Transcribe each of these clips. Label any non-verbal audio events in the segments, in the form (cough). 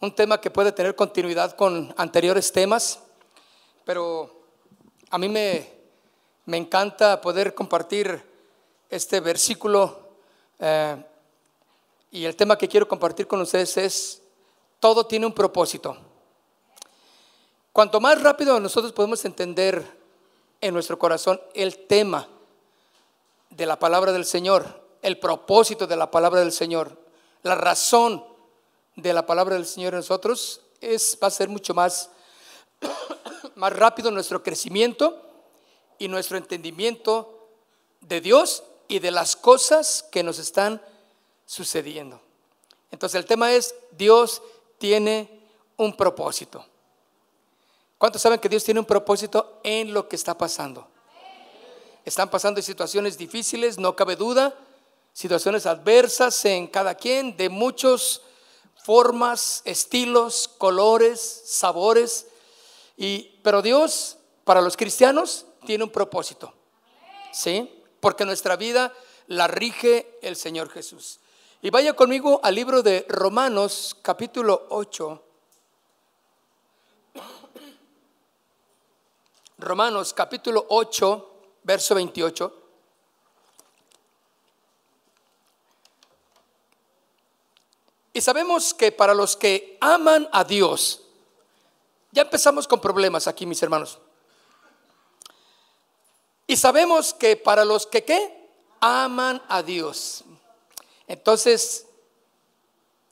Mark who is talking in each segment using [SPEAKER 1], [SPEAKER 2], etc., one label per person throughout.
[SPEAKER 1] un tema que puede tener continuidad con anteriores temas, pero a mí me, me encanta poder compartir este versículo eh, y el tema que quiero compartir con ustedes es, todo tiene un propósito. Cuanto más rápido nosotros podemos entender en nuestro corazón el tema de la palabra del Señor, el propósito de la palabra del Señor, la razón de la palabra del Señor en nosotros, es, va a ser mucho más, (coughs) más rápido nuestro crecimiento y nuestro entendimiento de Dios y de las cosas que nos están sucediendo. Entonces el tema es, Dios tiene un propósito. ¿Cuántos saben que Dios tiene un propósito en lo que está pasando? Están pasando situaciones difíciles, no cabe duda, situaciones adversas en cada quien, de muchos formas, estilos, colores, sabores. Y, pero Dios, para los cristianos, tiene un propósito. ¿Sí? Porque nuestra vida la rige el Señor Jesús. Y vaya conmigo al libro de Romanos, capítulo 8. Romanos, capítulo 8, verso 28. Sabemos que para los que aman a Dios, ya empezamos con problemas aquí, mis hermanos. Y sabemos que para los que qué? Aman a Dios. Entonces,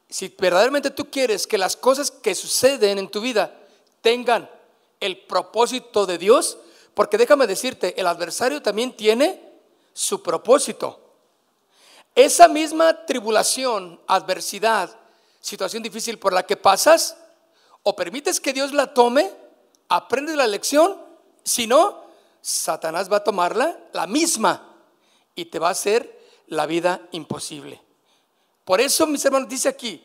[SPEAKER 1] si verdaderamente tú quieres que las cosas que suceden en tu vida tengan el propósito de Dios, porque déjame decirte, el adversario también tiene su propósito. Esa misma tribulación, adversidad, situación difícil por la que pasas, o permites que Dios la tome, aprendes la lección, si no, Satanás va a tomarla, la misma, y te va a hacer la vida imposible. Por eso, mis hermanos, dice aquí,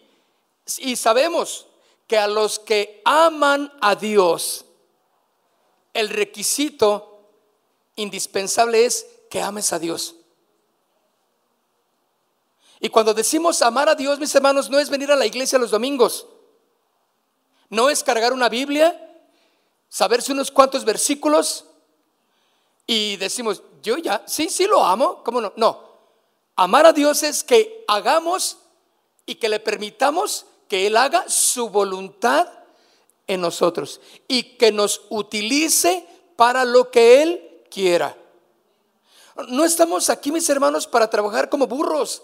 [SPEAKER 1] y sabemos que a los que aman a Dios, el requisito indispensable es que ames a Dios. Y cuando decimos amar a Dios, mis hermanos, no es venir a la iglesia los domingos. No es cargar una Biblia, saberse unos cuantos versículos y decimos, yo ya, sí, sí lo amo, ¿cómo no? No, amar a Dios es que hagamos y que le permitamos que Él haga su voluntad en nosotros y que nos utilice para lo que Él quiera. No estamos aquí, mis hermanos, para trabajar como burros.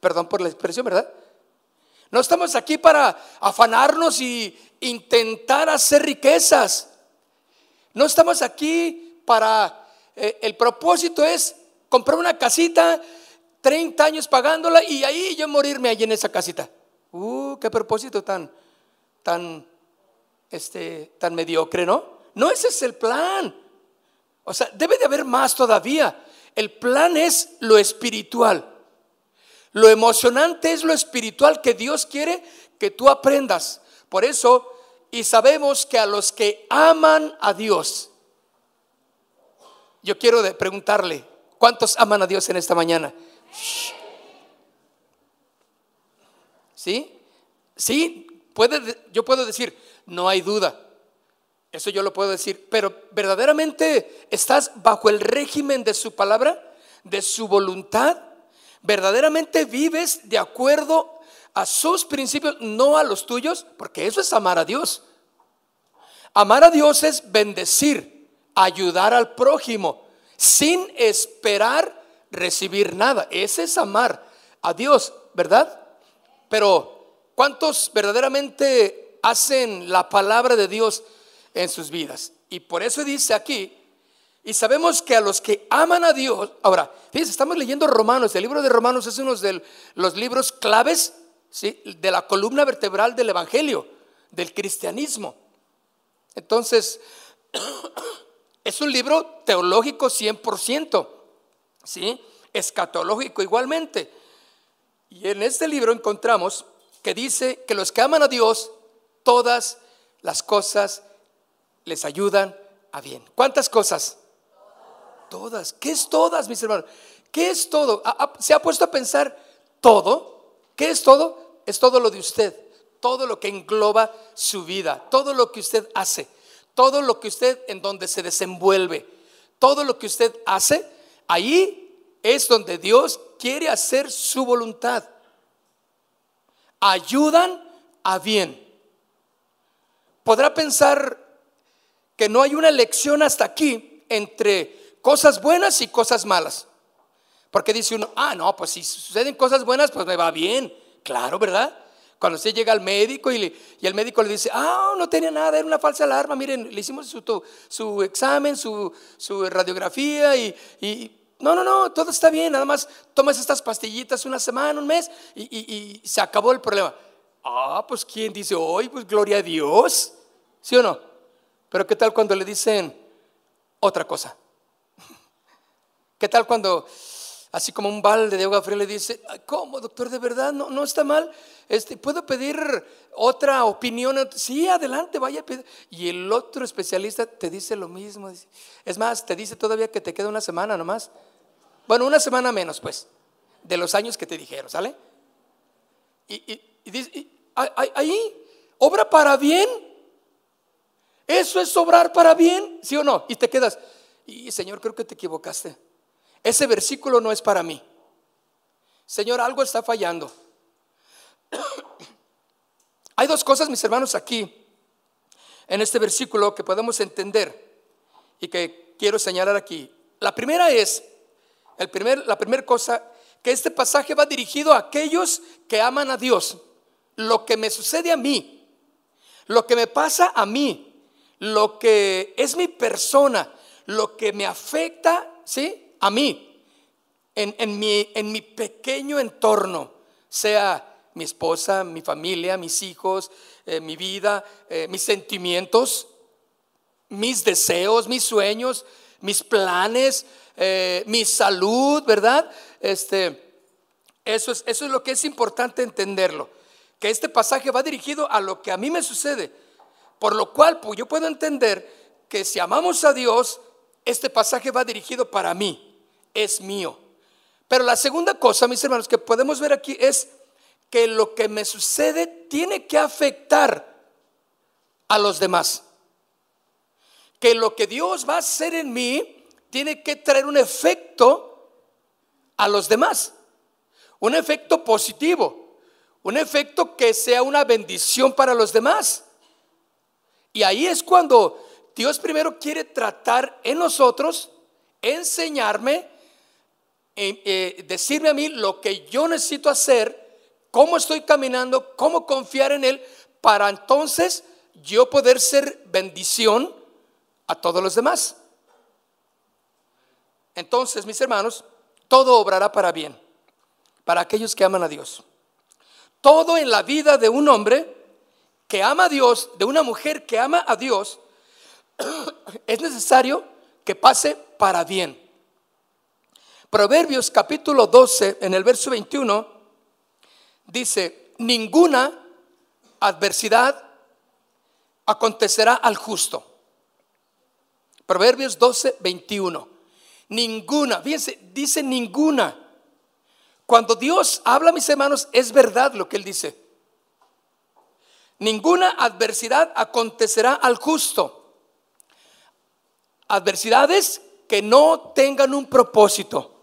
[SPEAKER 1] Perdón por la expresión, ¿verdad? No estamos aquí para afanarnos y intentar hacer riquezas. No estamos aquí para... Eh, el propósito es comprar una casita, 30 años pagándola y ahí yo morirme allí en esa casita. Uh, qué propósito tan, tan, este, tan mediocre, ¿no? No, ese es el plan. O sea, debe de haber más todavía. El plan es lo espiritual. Lo emocionante es lo espiritual que Dios quiere que tú aprendas. Por eso, y sabemos que a los que aman a Dios, yo quiero preguntarle, ¿cuántos aman a Dios en esta mañana? ¿Sí? Sí, puede, yo puedo decir, no hay duda. Eso yo lo puedo decir, pero verdaderamente estás bajo el régimen de su palabra, de su voluntad verdaderamente vives de acuerdo a sus principios, no a los tuyos, porque eso es amar a Dios. Amar a Dios es bendecir, ayudar al prójimo, sin esperar recibir nada. Ese es amar a Dios, ¿verdad? Pero, ¿cuántos verdaderamente hacen la palabra de Dios en sus vidas? Y por eso dice aquí, y sabemos que a los que aman a Dios, ahora, fíjense, estamos leyendo Romanos, el libro de Romanos es uno de los libros claves ¿sí? de la columna vertebral del Evangelio. del cristianismo. Entonces, (clears throat) es un libro teológico 100%, ¿sí? Escatológico igualmente. Y en este libro encontramos que dice que los que aman a Dios, todas las cosas les ayudan a bien. ¿Cuántas cosas? Todas. ¿Qué es todas, mis hermanos? ¿Qué es todo? ¿Se ha puesto a pensar todo? ¿Qué es todo? Es todo lo de usted, todo lo que engloba su vida, todo lo que usted hace, todo lo que usted en donde se desenvuelve, todo lo que usted hace, ahí es donde Dios quiere hacer su voluntad. Ayudan a bien. Podrá pensar que no hay una elección hasta aquí entre cosas buenas y cosas malas. Porque dice uno, ah, no, pues si suceden cosas buenas, pues me va bien. Claro, ¿verdad? Cuando usted llega al médico y, el médico le dice, ah, no tenía nada, era una falsa alarma, miren, le hicimos su, examen, su, radiografía y, no, no, no, todo está bien, nada más tomas estas pastillitas una semana, un mes y, se acabó el problema. Ah, pues ¿quién dice hoy? Pues gloria a Dios, ¿sí o no? Pero ¿qué tal cuando le dicen otra cosa? ¿Qué tal cuando así como un balde de agua fría, le dice, ¿cómo, doctor? ¿De verdad no, no está mal? Este, ¿Puedo pedir otra opinión? Sí, adelante, vaya a pedir. Y el otro especialista te dice lo mismo. Es más, te dice todavía que te queda una semana nomás. Bueno, una semana menos, pues, de los años que te dijeron, ¿sale? Y, dice, ahí, obra para bien. Eso es obrar para bien, ¿sí o no? Y te quedas, y Señor, creo que te equivocaste ese versículo no es para mí. Señor, algo está fallando. (clears throat) Hay dos cosas, mis hermanos, aquí, en este versículo que podemos entender y que quiero señalar aquí. La primera es, el primer, la primera cosa, que este pasaje va dirigido a aquellos que aman a Dios. Lo que me sucede a mí, lo que me pasa a mí, lo que es mi persona, lo que me afecta, ¿sí? A mí, en, mi, en mi pequeño entorno, sea mi esposa, mi familia, mis hijos, eh, mi vida, eh, mis sentimientos, mis deseos, mis sueños, mis planes, eh, mi salud, ¿verdad? Este, eso, es, eso es lo que es importante entenderlo, que este pasaje va dirigido a lo que a mí me sucede, por lo cual pues, yo puedo entender que si amamos a Dios, este pasaje va dirigido para mí es mío. Pero la segunda cosa, mis hermanos, que podemos ver aquí es que lo que me sucede tiene que afectar a los demás. Que lo que Dios va a hacer en mí tiene que traer un efecto a los demás. Un efecto positivo. Un efecto que sea una bendición para los demás. Y ahí es cuando Dios primero quiere tratar en nosotros, enseñarme, eh, decirme a mí lo que yo necesito hacer, cómo estoy caminando, cómo confiar en Él, para entonces yo poder ser bendición a todos los demás. Entonces, mis hermanos, todo obrará para bien, para aquellos que aman a Dios. Todo en la vida de un hombre que ama a Dios, de una mujer que ama a Dios, (clears throat) es necesario que pase para bien. Proverbios capítulo 12, en el verso 21, dice, ninguna adversidad acontecerá al justo. Proverbios 12, 21. Ninguna, fíjense, dice ninguna. Cuando Dios habla, mis hermanos, es verdad lo que Él dice. Ninguna adversidad acontecerá al justo. Adversidades que no tengan un propósito.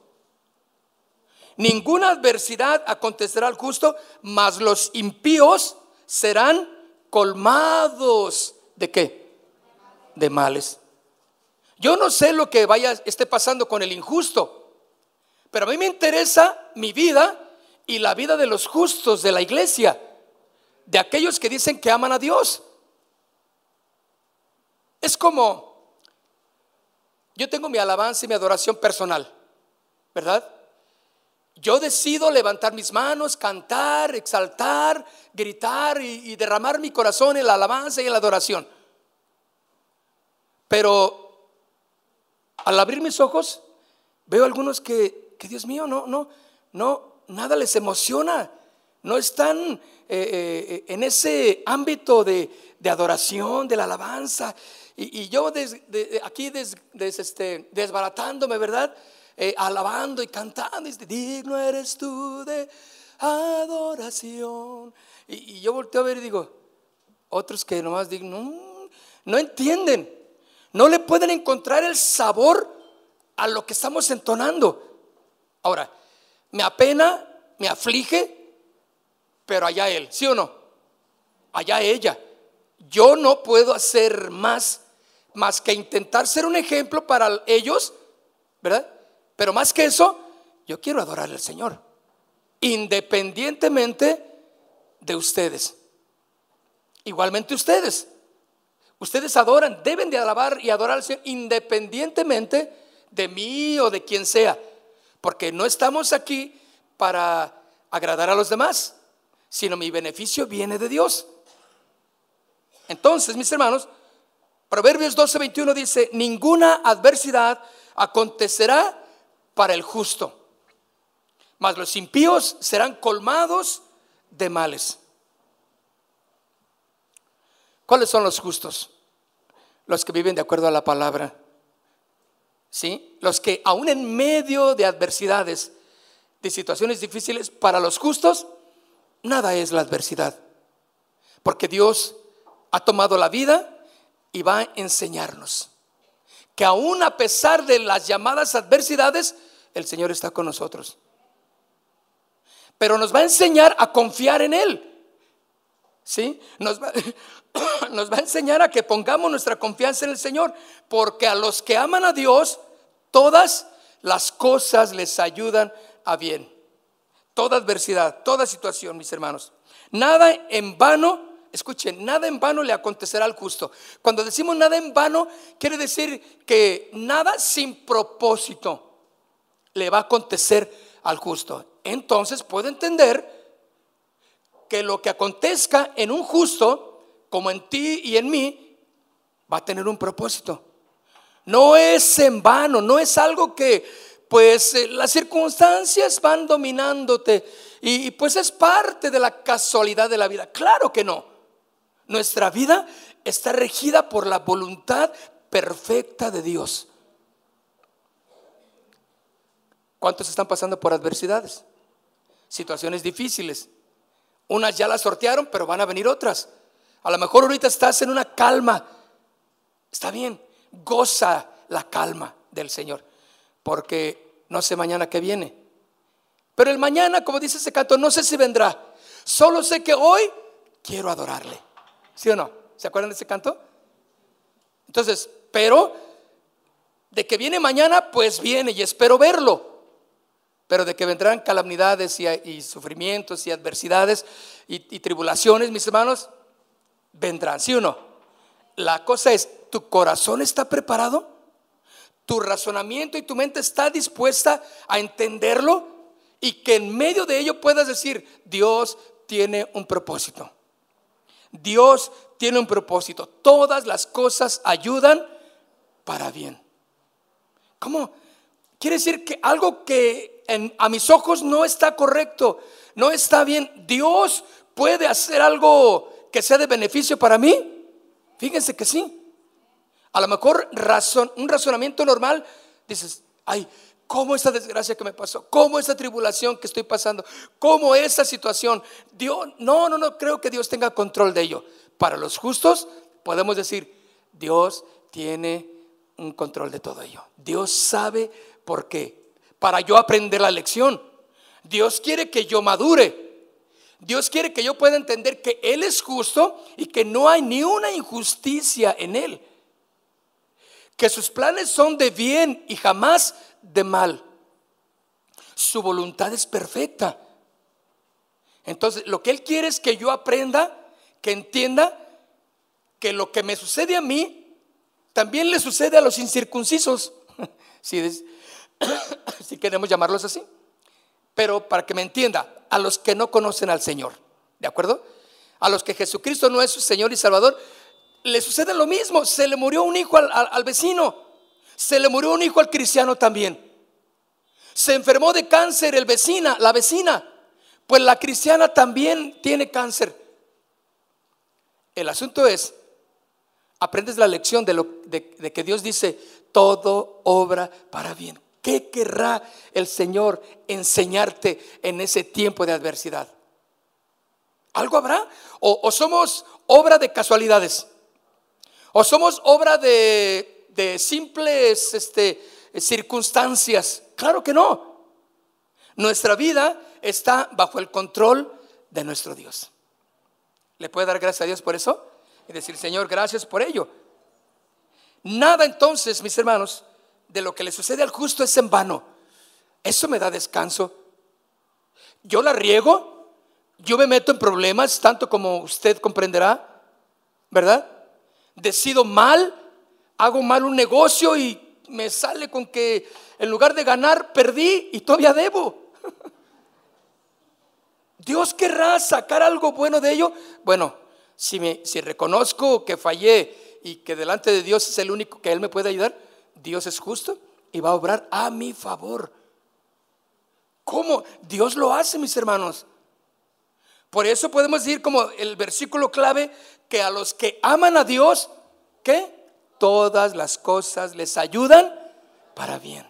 [SPEAKER 1] Ninguna adversidad acontecerá al justo, mas los impíos serán colmados de qué? De males. Yo no sé lo que vaya esté pasando con el injusto, pero a mí me interesa mi vida y la vida de los justos de la iglesia, de aquellos que dicen que aman a Dios. Es como yo tengo mi alabanza y mi adoración personal, ¿verdad? Yo decido levantar mis manos, cantar, exaltar, gritar y, derramar mi corazón en la alabanza y en la adoración. Pero al abrir mis ojos, veo algunos que, que Dios mío, no, no, no, nada les emociona. No están eh, eh, en ese ámbito de, de, adoración, de la alabanza. Y, y yo aquí des, este, desbaratándome, ¿verdad? Eh, alabando y cantando. Y digno eres tú de adoración. Y, yo volteo a ver y digo, otros que nomás digo, no, no entienden. No le pueden encontrar el sabor a lo que estamos entonando. Ahora, me apena, me aflige, pero allá él, ¿sí o no? Allá ella. Yo no puedo hacer más más que intentar ser un ejemplo para ellos, ¿verdad? Pero más que eso, yo quiero adorar al Señor, independientemente de ustedes. Igualmente ustedes. Ustedes adoran, deben de alabar y adorar al Señor independientemente de mí o de quien sea, porque no estamos aquí para agradar a los demás, sino mi beneficio viene de Dios. Entonces, mis hermanos, Proverbios 12:21 dice, ninguna adversidad acontecerá para el justo, mas los impíos serán colmados de males. ¿Cuáles son los justos? Los que viven de acuerdo a la palabra. ¿Sí? Los que aún en medio de adversidades, de situaciones difíciles, para los justos, nada es la adversidad. Porque Dios ha tomado la vida y va a enseñarnos que aún a pesar de las llamadas adversidades, el Señor está con nosotros. Pero nos va a enseñar a confiar en Él. ¿Sí? Nos va, (coughs) nos va a enseñar a que pongamos nuestra confianza en el Señor, porque a los que aman a Dios, todas las cosas les ayudan a bien. Toda adversidad, toda situación, mis hermanos. Nada en vano, escuchen, nada en vano le acontecerá al justo. Cuando decimos nada en vano, quiere decir que nada sin propósito le va a acontecer al justo. Entonces puedo entender que lo que acontezca en un justo, como en ti y en mí, va a tener un propósito. No es en vano, no es algo que pues eh, las circunstancias van dominándote y, y pues es parte de la casualidad de la vida. Claro que no. Nuestra vida está regida por la voluntad perfecta de Dios. ¿Cuántos están pasando por adversidades? Situaciones difíciles. Unas ya las sortearon, pero van a venir otras. A lo mejor ahorita estás en una calma. Está bien, goza la calma del Señor, porque no sé mañana qué viene. Pero el mañana, como dice ese canto, no sé si vendrá. Solo sé que hoy quiero adorarle. ¿Sí o no? ¿Se acuerdan de ese canto? Entonces, pero de que viene mañana, pues viene y espero verlo pero de que vendrán calamidades y, sufrimientos y adversidades y, tribulaciones, mis hermanos, vendrán, ¿sí o no? La cosa es, ¿tu corazón está preparado? ¿Tu razonamiento y tu mente está dispuesta a entenderlo? Y que en medio de ello puedas decir, Dios tiene un propósito. Dios tiene un propósito. Todas las cosas ayudan para bien. ¿Cómo? Quiere decir que algo que a mis ojos no está correcto, no está bien. Dios puede hacer algo que sea de beneficio para mí. Fíjense que sí. A lo mejor razón, un razonamiento normal, dices, ay, ¿cómo esta desgracia que me pasó? ¿Cómo esta tribulación que estoy pasando? ¿Cómo esta situación? Dios, no, no, no creo que Dios tenga control de ello. Para los justos podemos decir, Dios tiene un control de todo ello. Dios sabe por qué para yo aprender la lección. Dios quiere que yo madure. Dios quiere que yo pueda entender que Él es justo y que no hay ni una injusticia en Él. Que sus planes son de bien y jamás de mal. Su voluntad es perfecta. Entonces, lo que Él quiere es que yo aprenda, que entienda que lo que me sucede a mí, también le sucede a los incircuncisos. (laughs) Si, (coughs) si queremos llamarlos así. Pero para que me entienda, a los que no conocen al Señor, ¿de acuerdo? A los que Jesucristo no es su Señor y Salvador, le sucede lo mismo. Se le murió un hijo al, vecino, se le murió un hijo al cristiano también. Se enfermó de cáncer el vecina, la vecina, pues la cristiana también tiene cáncer. El asunto es, aprendes la lección de, lo, de, que Dios dice, todo obra para bien. ¿Qué querrá el Señor enseñarte en ese tiempo de adversidad? ¿Algo habrá? ¿O, somos obra de casualidades? ¿O somos obra de, de simples este, circunstancias? Claro que no. Nuestra vida está bajo el control de nuestro Dios. ¿Le puede dar gracias a Dios por eso? Y decir, Señor, gracias por ello. Nada entonces, mis hermanos, de lo que le sucede al justo es en vano. Eso me da descanso. Yo la riego, yo me meto en problemas, tanto como usted comprenderá, ¿verdad? Decido mal, hago mal un negocio y me sale con que en lugar de ganar, perdí y todavía debo. (laughs) Dios querrá sacar algo bueno de ello. Bueno, si, me, si reconozco que fallé y que delante de Dios es el único que Él me puede ayudar, Dios es justo y va a obrar a mi favor. ¿Cómo? Dios lo hace, mis hermanos. Por eso podemos decir como el versículo clave que a los que aman a Dios, ¿qué? Todas las cosas les ayudan para bien.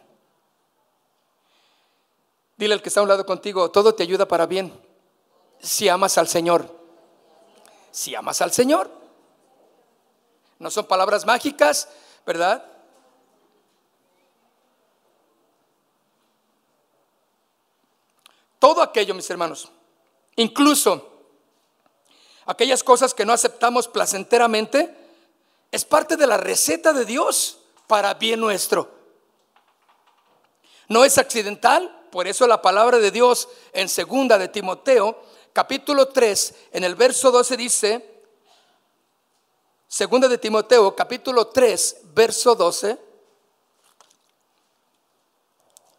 [SPEAKER 1] Dile al que está a un lado contigo, todo te ayuda para bien si amas al Señor. Si amas al Señor. No son palabras mágicas, ¿verdad? Todo aquello, mis hermanos, incluso aquellas cosas que no aceptamos placenteramente, es parte de la receta de Dios para bien nuestro. No es accidental, por eso la palabra de Dios en segunda de Timoteo, capítulo 3, en el verso 12 dice, segunda de Timoteo, capítulo 3, verso 12,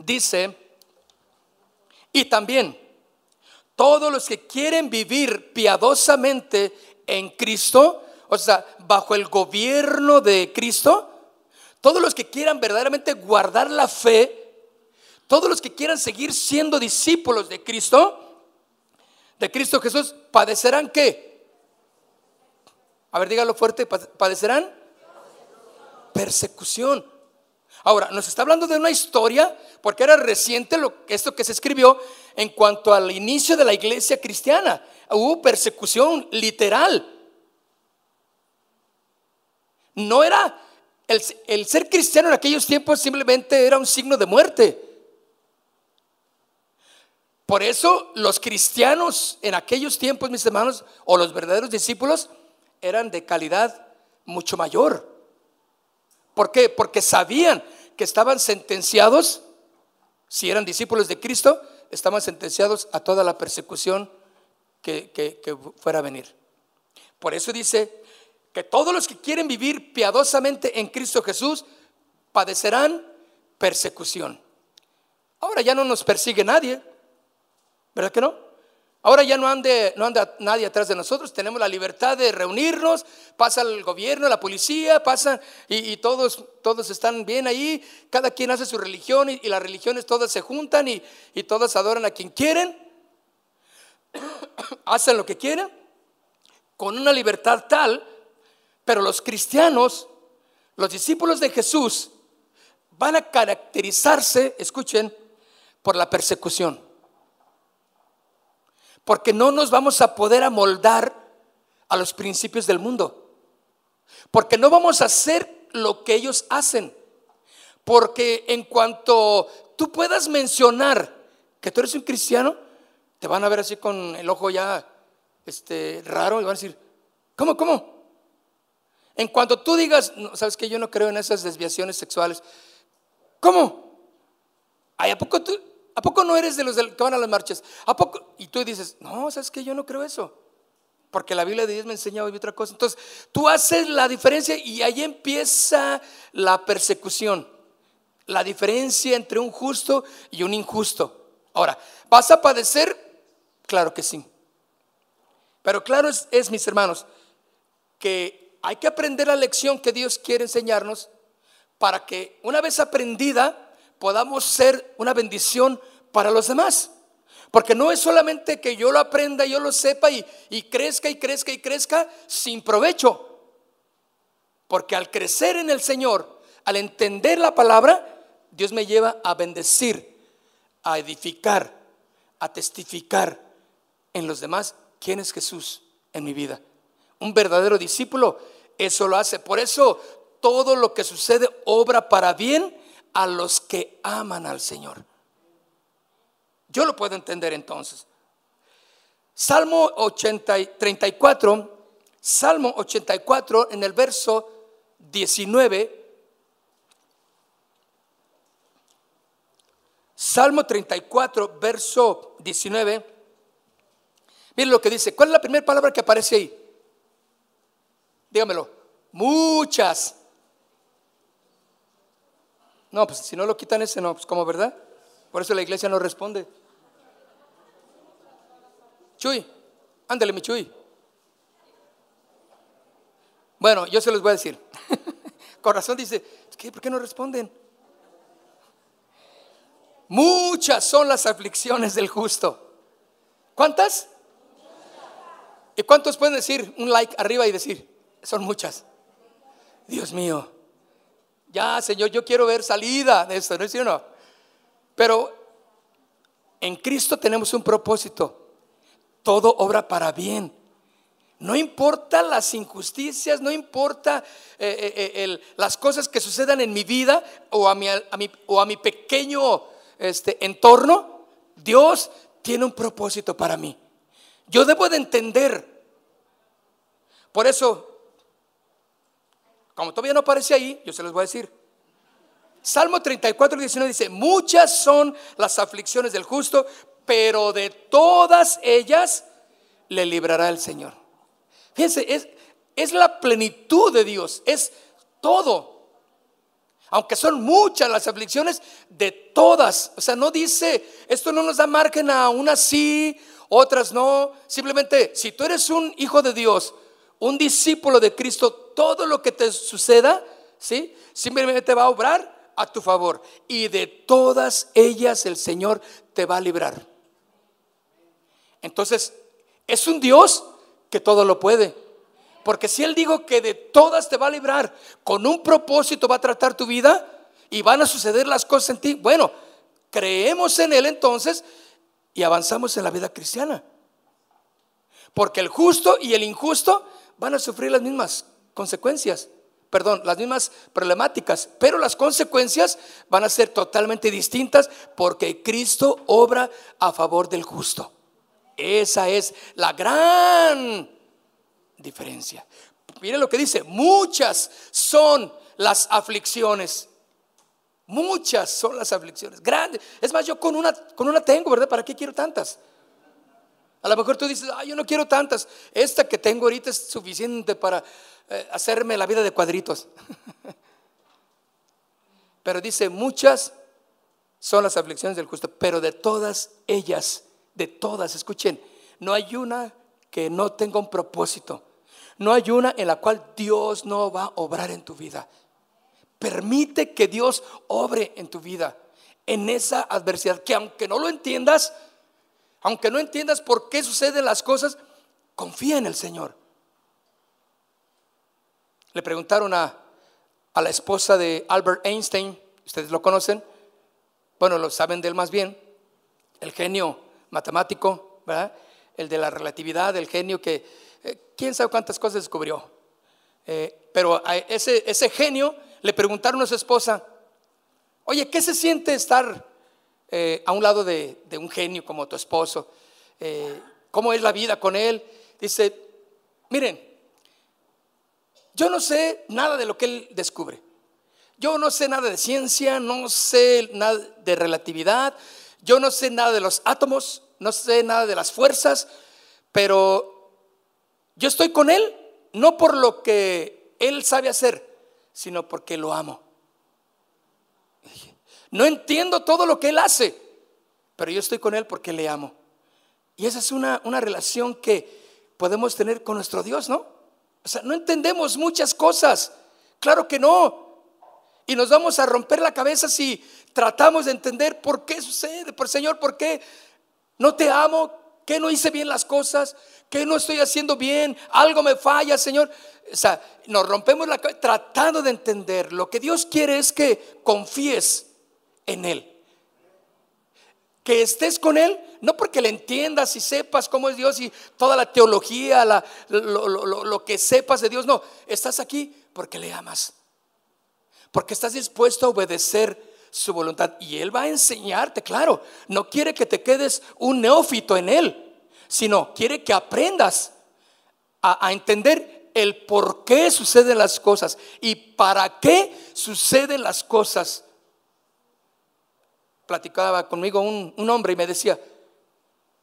[SPEAKER 1] dice, y también todos los que quieren vivir piadosamente en Cristo, o sea, bajo el gobierno de Cristo, todos los que quieran verdaderamente guardar la fe, todos los que quieran seguir siendo discípulos de Cristo, de Cristo Jesús, padecerán qué? A ver, dígalo fuerte, padecerán persecución. Ahora, nos está hablando de una historia, porque era reciente lo, esto que se escribió en cuanto al inicio de la iglesia cristiana. Hubo persecución literal. No era, el, el ser cristiano en aquellos tiempos simplemente era un signo de muerte. Por eso los cristianos en aquellos tiempos, mis hermanos, o los verdaderos discípulos, eran de calidad mucho mayor. ¿Por qué? Porque sabían que estaban sentenciados, si eran discípulos de Cristo, estaban sentenciados a toda la persecución que, que fuera a venir. Por eso dice que todos los que quieren vivir piadosamente en Cristo Jesús padecerán persecución. Ahora ya no nos persigue nadie. ¿Verdad que no? Ahora ya no, ande, no anda nadie atrás de nosotros, tenemos la libertad de reunirnos, pasa el gobierno, la policía, pasa y, todos, todos están bien ahí, cada quien hace su religión y, las religiones todas se juntan y, y todas adoran a quien quieren, (coughs) hacen lo que quieren, con una libertad tal, pero los cristianos, los discípulos de Jesús, van a caracterizarse, escuchen, por la persecución porque no nos vamos a poder amoldar a los principios del mundo, porque no vamos a hacer lo que ellos hacen, porque en cuanto tú puedas mencionar que tú eres un cristiano, te van a ver así con el ojo ya este, raro y van a decir, ¿cómo, cómo? En cuanto tú digas, sabes que yo no creo en esas desviaciones sexuales, ¿cómo? ¿A poco tú, ¿A poco no eres de los que van a las marchas? ¿A poco? Y tú dices, no, sabes que yo no creo eso. Porque la Biblia de Dios me enseña otra cosa. Entonces, tú haces la diferencia y ahí empieza la persecución. La diferencia entre un justo y un injusto. Ahora, ¿vas a padecer? Claro que sí. Pero claro es, mis hermanos, que hay que aprender la lección que Dios quiere enseñarnos para que una vez aprendida podamos ser una bendición para los demás. Porque no es solamente que yo lo aprenda, yo lo sepa y, y crezca y crezca y crezca sin provecho. Porque al crecer en el Señor, al entender la palabra, Dios me lleva a bendecir, a edificar, a testificar en los demás quién es Jesús en mi vida. Un verdadero discípulo eso lo hace. Por eso todo lo que sucede obra para bien a los que aman al Señor. Yo lo puedo entender entonces. Salmo 80, 34, Salmo 84 en el verso 19. Salmo 34, verso 19. Miren lo que dice. ¿Cuál es la primera palabra que aparece ahí? Dígamelo. Muchas. No, pues si no lo quitan ese, no, pues como verdad. Por eso la iglesia no responde. Chuy, ándale mi Chuy. Bueno, yo se los voy a decir. (laughs) Corazón dice, ¿por qué no responden? Muchas son las aflicciones del justo. ¿Cuántas? ¿Y cuántos pueden decir un like arriba y decir, son muchas? Dios mío, ya Señor, yo quiero ver salida de esto, ¿no es cierto? Pero en Cristo tenemos un propósito. Todo obra para bien. No importa las injusticias, no importa eh, eh, eh, las cosas que sucedan en mi vida o a mi, o pequeño este, entorno, Dios tiene un propósito para mí. Yo debo de entender. Por eso, como todavía no aparece ahí, yo se los voy a decir. Salmo 34, 19 dice, muchas son las aflicciones del justo, pero de todas ellas le librará el Señor. Fíjense, es, es la plenitud de Dios, es todo. Aunque son muchas las aflicciones, de todas. O sea, no dice, esto no nos da margen a unas sí, otras no. Simplemente, si tú eres un hijo de Dios, un discípulo de Cristo, todo lo que te suceda, ¿sí? Simplemente va a obrar a tu favor. Y de todas ellas el Señor te va a librar. Entonces, es un Dios que todo lo puede. Porque si Él dijo que de todas te va a librar, con un propósito va a tratar tu vida y van a suceder las cosas en ti, bueno, creemos en Él entonces y avanzamos en la vida cristiana. Porque el justo y el injusto van a sufrir las mismas consecuencias, perdón, las mismas problemáticas, pero las consecuencias van a ser totalmente distintas porque Cristo obra a favor del justo. Esa es la gran diferencia. Miren lo que dice, muchas son las aflicciones. Muchas son las aflicciones, grandes. Es más, yo con una, con una tengo, ¿verdad? ¿Para qué quiero tantas? A lo mejor tú dices, yo no quiero tantas. Esta que tengo ahorita es suficiente para eh, hacerme la vida de cuadritos. (laughs) pero dice, muchas son las aflicciones del justo, pero de todas ellas de todas, escuchen, no hay una que no tenga un propósito. No hay una en la cual Dios no va a obrar en tu vida. Permite que Dios obre en tu vida, en esa adversidad, que aunque no lo entiendas, aunque no entiendas por qué suceden las cosas, confía en el Señor. Le preguntaron a, la esposa de Albert Einstein, ustedes lo conocen, bueno, lo saben de él más bien, el genio matemático, ¿verdad? el de la relatividad, el genio que eh, quién sabe cuántas cosas descubrió. Eh, pero a ese genio le preguntaron a su esposa, oye, ¿qué se siente estar eh, a un lado de, de, un genio como tu esposo? ¿Cómo es la vida con él? Dice, miren, yo no sé nada de lo que él descubre. Yo no sé nada de ciencia, no sé nada de relatividad, yo no sé nada de los átomos, no sé nada de las fuerzas, pero yo estoy con Él no por lo que Él sabe hacer, sino porque lo amo. No entiendo todo lo que Él hace, pero yo estoy con Él porque le amo. Y esa es una, una relación que podemos tener con nuestro Dios, ¿no? O sea, no entendemos muchas cosas. Claro que no. Y nos vamos a romper la cabeza si tratamos de entender por qué sucede, por Señor, por qué no te amo, qué no hice bien las cosas, qué no estoy haciendo bien, algo me falla, Señor. O sea, nos rompemos la cabeza tratando de entender. Lo que Dios quiere es que confíes en Él. Que estés con Él, no porque le entiendas y sepas cómo es Dios y toda la teología, lo, que sepas de Dios, no, estás aquí porque le amas, porque estás dispuesto a obedecer su voluntad y Él va a enseñarte, claro, no quiere que te quedes un neófito en Él, sino quiere que aprendas a, entender el por qué suceden las cosas y para qué suceden las cosas platicaba conmigo un, hombre y me decía,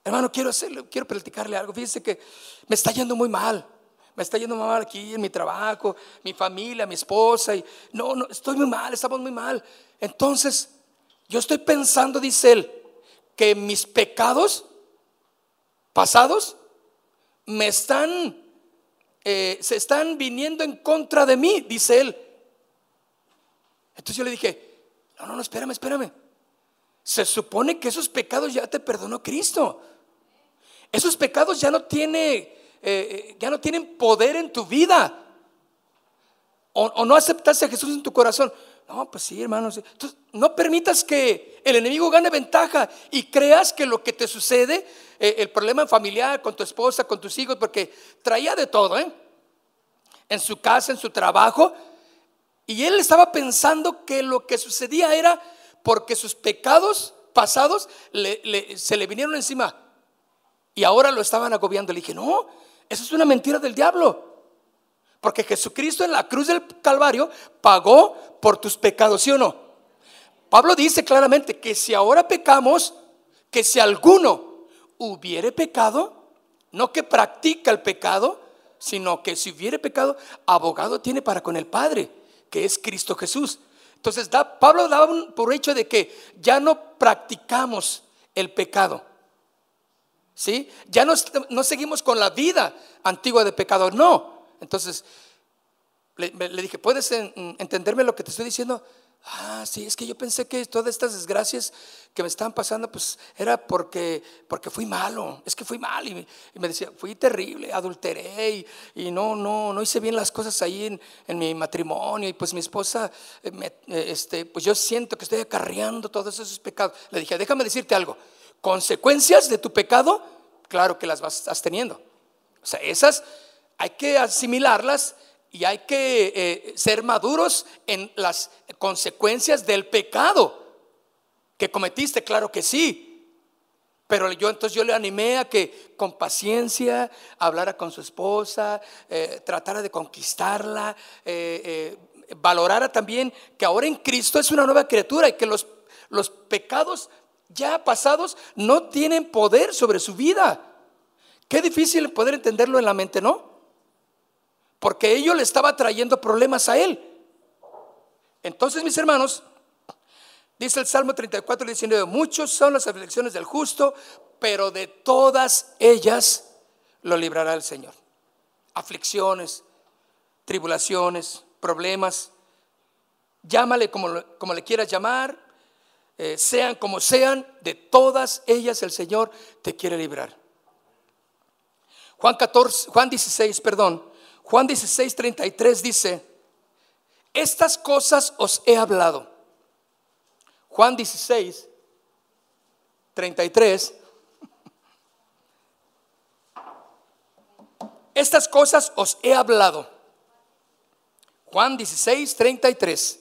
[SPEAKER 1] hermano, quiero hacerle, quiero platicarle algo. Fíjese que me está yendo muy mal. Me está yendo muy mal aquí en mi trabajo, mi familia, mi esposa. Y no, no, estoy muy mal, estamos muy mal. Entonces, yo estoy pensando, dice él, que mis pecados pasados me están, eh, se están viniendo en contra de mí, dice él. Entonces yo le dije, no, no, no, espérame, espérame. Se supone que esos pecados ya te perdonó Cristo. Esos pecados ya no, tiene, eh, eh, ya no tienen poder en tu vida. O, no aceptaste a Jesús en tu corazón. No, pues sí, hermanos. No permitas que el enemigo gane ventaja y creas que lo que te sucede, eh, el problema familiar con tu esposa, con tus hijos, porque traía de todo, ¿eh? En su casa, en su trabajo. Y él estaba pensando que lo que sucedía era porque sus pecados pasados se le vinieron encima y ahora lo estaban agobiando. Le dije, no, eso es una mentira del diablo. Porque Jesucristo en la cruz del Calvario pagó por tus pecados, ¿sí o no? Pablo dice claramente que si ahora pecamos, que si alguno hubiere pecado, no que practica el pecado, sino que si hubiere pecado, abogado tiene para con el Padre, que es Cristo Jesús. Entonces Pablo daba por hecho de que ya no practicamos el pecado. ¿Sí? Ya no, no seguimos con la vida antigua de pecado. No. Entonces le, le dije, ¿puedes entenderme lo que te estoy diciendo? Ah, sí, es que yo pensé que todas estas desgracias que me estaban pasando, pues era porque, porque fui malo, es que fui mal. Y, me decía, fui terrible, adulteré y, no, no, no hice bien las cosas ahí en, mi matrimonio. Y pues mi esposa, eh, eh, este, pues yo siento que estoy acarreando todos esos pecados. Le dije, déjame decirte algo, consecuencias de tu pecado, claro que las vas, teniendo. O sea, esas hay que asimilarlas y hay que eh, ser maduros en las consecuencias del pecado que cometiste, claro que sí. Pero yo entonces yo le animé a que con paciencia hablara con su esposa, eh, tratara de conquistarla, eh, valorara también que ahora en Cristo es una nueva criatura y que los, los pecados ya pasados no tienen poder sobre su vida. Qué difícil poder entenderlo en la mente, ¿no? Porque ello le estaba trayendo problemas a él. Entonces, mis hermanos, dice el Salmo 34, 19, muchos son las aflicciones del justo, pero de todas ellas lo librará el Señor. Aflicciones, tribulaciones, problemas, llámale como, como le quieras llamar, eh, sean como sean, de todas ellas el Señor te quiere librar. Juan 14, Juan 16, perdón, Juan 16, 33 dice, estas cosas os he hablado. Juan 16, 33. (laughs) Estas cosas os he hablado. Juan 16, 33.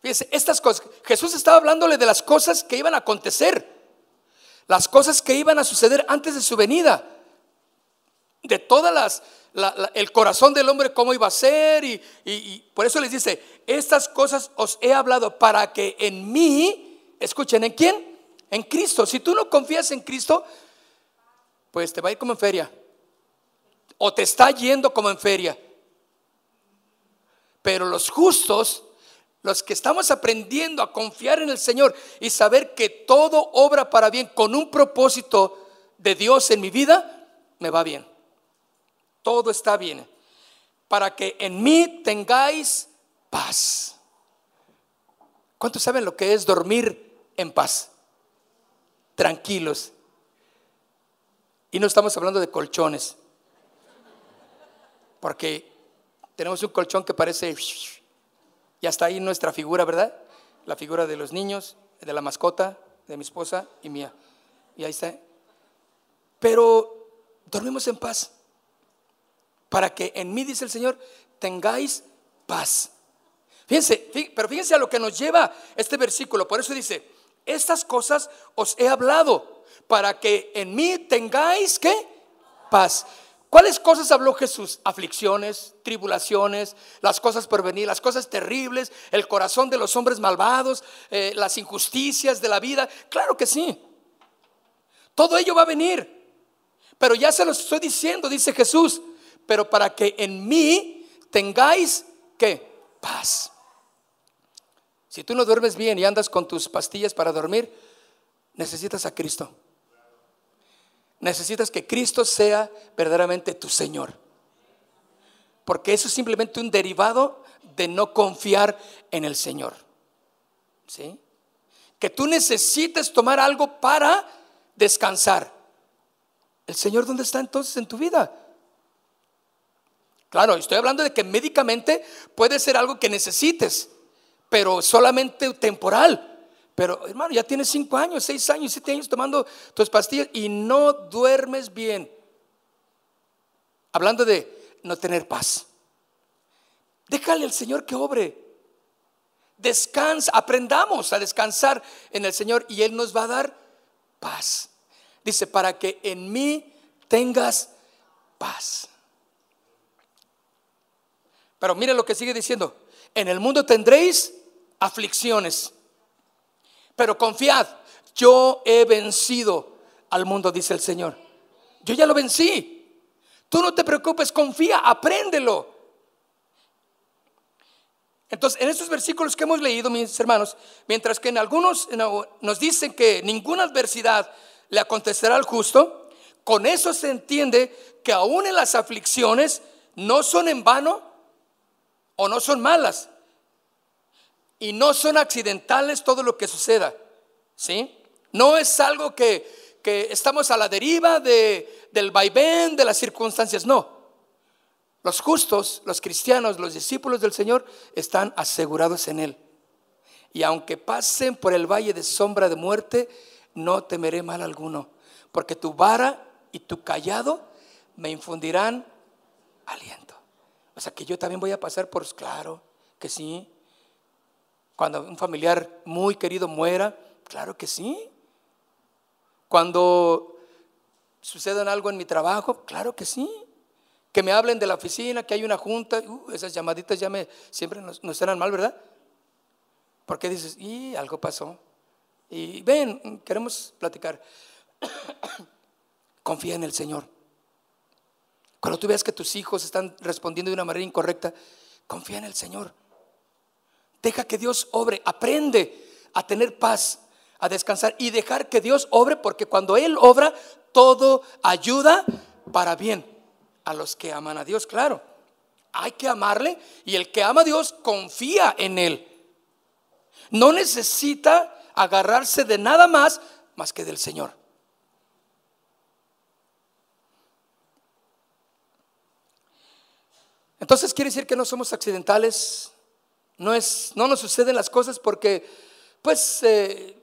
[SPEAKER 1] Fíjense, estas cosas, Jesús estaba hablándole de las cosas que iban a acontecer, las cosas que iban a suceder antes de su venida de todas las, el corazón del hombre cómo iba a ser y, y, por eso les dice, estas cosas os he hablado para que en mí, escuchen, ¿en quién? En Cristo. Si tú no confías en Cristo, pues te va a ir como en feria. O te está yendo como en feria. Pero los justos los que estamos aprendiendo a confiar en el Señor y saber que todo obra para bien con un propósito de Dios en mi vida, me va bien. Todo está bien. Para que en mí tengáis paz. ¿Cuántos saben lo que es dormir en paz? Tranquilos. Y no estamos hablando de colchones. Porque tenemos un colchón que parece y hasta ahí nuestra figura, ¿verdad? La figura de los niños, de la mascota, de mi esposa y mía. Y ahí está. Pero dormimos en paz. Para que en mí, dice el Señor, tengáis paz. Fíjense, pero fíjense a lo que nos lleva este versículo. Por eso dice, estas cosas os he hablado para que en mí tengáis qué? Paz. ¿Cuáles cosas habló Jesús? Aflicciones, tribulaciones, las cosas por venir, las cosas terribles, el corazón de los hombres malvados, eh, las injusticias de la vida. Claro que sí. Todo ello va a venir. Pero ya se los estoy diciendo, dice Jesús, pero para que en mí tengáis que paz. Si tú no duermes bien y andas con tus pastillas para dormir, necesitas a Cristo necesitas que Cristo sea verdaderamente tu Señor. Porque eso es simplemente un derivado de no confiar en el Señor. ¿Sí? Que tú necesites tomar algo para descansar. ¿El Señor dónde está entonces en tu vida? Claro, estoy hablando de que médicamente puede ser algo que necesites, pero solamente temporal. Pero hermano, ya tienes cinco años, seis años, siete años tomando tus pastillas y no duermes bien. Hablando de no tener paz. Déjale al Señor que obre. Descansa, aprendamos a descansar en el Señor y Él nos va a dar paz. Dice, para que en mí tengas paz. Pero mire lo que sigue diciendo. En el mundo tendréis aflicciones. Pero confiad, yo he vencido al mundo, dice el Señor. Yo ya lo vencí. Tú no te preocupes, confía, apréndelo. Entonces, en estos versículos que hemos leído, mis hermanos, mientras que en algunos nos dicen que ninguna adversidad le acontecerá al justo, con eso se entiende que aún en las aflicciones no son en vano o no son malas, y no son accidentales todo lo que suceda. ¿Sí? No es algo que, que estamos a la deriva de, del vaivén de las circunstancias, no. Los justos, los cristianos, los discípulos del Señor están asegurados en Él. Y aunque pasen por el valle de sombra de muerte, no temeré mal alguno, porque tu vara y tu callado me infundirán aliento. O sea que yo también voy a pasar por, claro que sí, cuando un familiar muy querido muera, claro que sí. Cuando suceda algo en mi trabajo, claro que sí. Que me hablen de la oficina, que hay una junta, uh, esas llamaditas ya me siempre nos, nos mal, ¿verdad? Porque dices, y algo pasó. Y ven, queremos platicar. (coughs) Confía en el Señor. Cuando tú veas que tus hijos están respondiendo de una manera incorrecta, confía en el Señor. Deja que Dios obre. Aprende a tener paz, a descansar y dejar que Dios obre porque cuando Él obra, todo ayuda para bien a los que aman a Dios, claro. Hay que amarle y el que ama a Dios confía en Él. No necesita agarrarse de nada más más que del Señor. Entonces quiere decir que no somos accidentales, no, es, no nos suceden las cosas porque, pues, eh,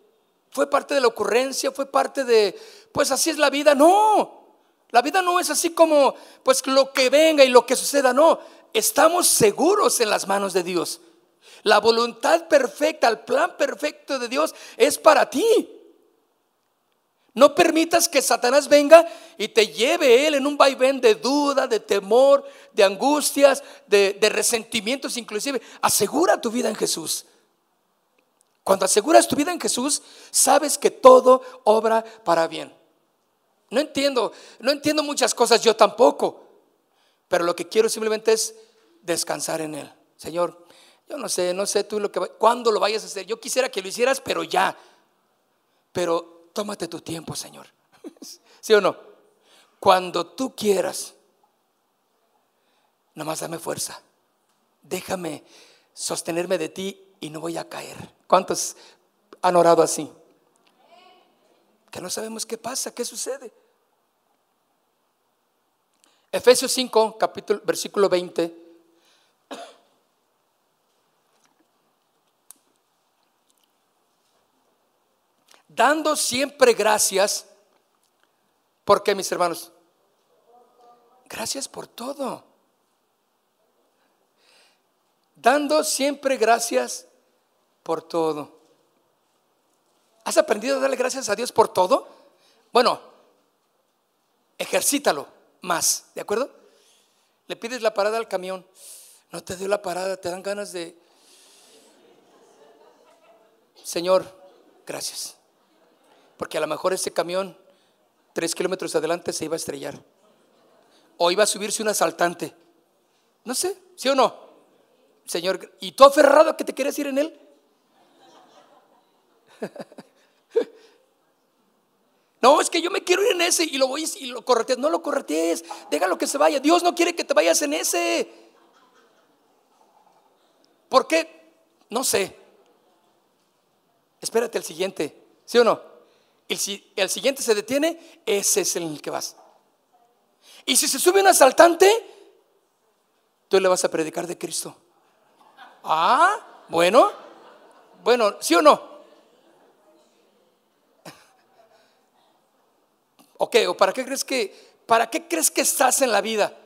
[SPEAKER 1] fue parte de la ocurrencia, fue parte de, pues así es la vida. No, la vida no es así como, pues lo que venga y lo que suceda, no. Estamos seguros en las manos de Dios. La voluntad perfecta, el plan perfecto de Dios es para ti. No permitas que Satanás venga y te lleve él en un vaivén de duda, de temor, de angustias, de, resentimientos inclusive. Asegura tu vida en Jesús. Cuando aseguras tu vida en Jesús, sabes que todo obra para bien. No entiendo, no entiendo muchas cosas yo tampoco, pero lo que quiero simplemente es descansar en Él. Señor, Yo no sé, no sé tú lo que cuándo lo vayas a hacer. Yo quisiera que lo hicieras, pero ya. Pero tómate tu tiempo, Señor. (laughs) ¿Sí o no? Cuando tú quieras, nomás dame fuerza. Déjame sostenerme de ti y no voy a caer. ¿Cuántos han orado así? Que no sabemos qué pasa, qué sucede. Efesios 5, capítulo, versículo 20. Dando siempre gracias. ¿Por qué, mis hermanos? Gracias por todo. Dando siempre gracias por todo. ¿Has aprendido a darle gracias a Dios por todo? Bueno, ejercítalo más, ¿de acuerdo? Le pides la parada al camión, no te dio la parada, te dan ganas de... Señor, gracias. Porque a lo mejor ese camión, tres kilómetros adelante, se iba a estrellar. O iba a subirse un asaltante. No sé, ¿sí o no? Señor, ¿y tú aferrado a que te quieres ir en él? (laughs) No, es que yo me quiero ir en ese y lo voy y lo corretees. No lo corretees, déjalo que se vaya. Dios no quiere que te vayas en ese. ¿Por qué? No sé. Espérate el siguiente, ¿sí o no? El, si el siguiente se detiene, ese es el que vas. Y si se sube un asaltante, tú le vas a predicar de Cristo. Ah, bueno, bueno, ¿sí o no? (laughs) Ok, ¿o para qué crees que, para qué crees que estás en la vida?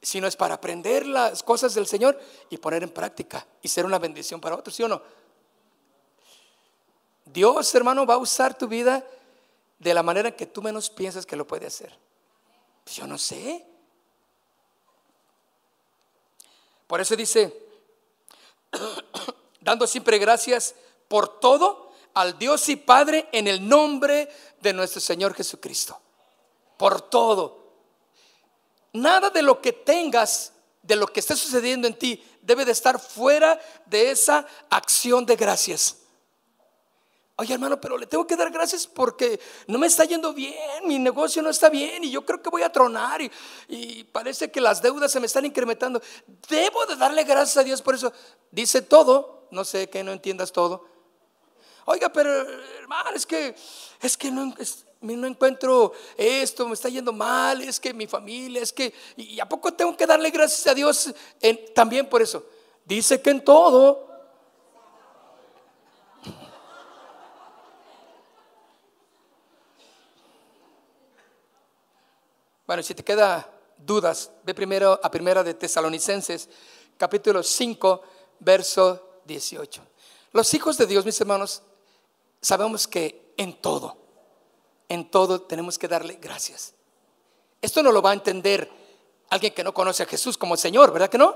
[SPEAKER 1] Si no es para aprender las cosas del Señor y poner en práctica y ser una bendición para otros, ¿sí o no? Dios, hermano, va a usar tu vida de la manera que tú menos piensas que lo puede hacer. Pues yo no sé. Por eso dice, (coughs) dando siempre gracias por todo al Dios y Padre en el nombre de nuestro Señor Jesucristo. Por todo. Nada de lo que tengas, de lo que esté sucediendo en ti, debe de estar fuera de esa acción de gracias. Oye hermano, pero le tengo que dar gracias porque no me está yendo bien, mi negocio no está bien y yo creo que voy a tronar y, parece que las deudas se me están incrementando. Debo de darle gracias a Dios por eso. Dice todo, no sé que no entiendas todo, Oiga, pero hermano, es que, es que no, no encuentro esto, me está yendo mal, es que mi familia, es que, y a poco tengo que darle gracias a Dios también por eso. Dice que en todo. Bueno, si te queda dudas, ve primero a primera de Tesalonicenses, capítulo 5, verso 18. Los hijos de Dios, mis hermanos, sabemos que en todo, en todo tenemos que darle gracias. Esto no lo va a entender alguien que no conoce a Jesús como Señor, ¿verdad que no?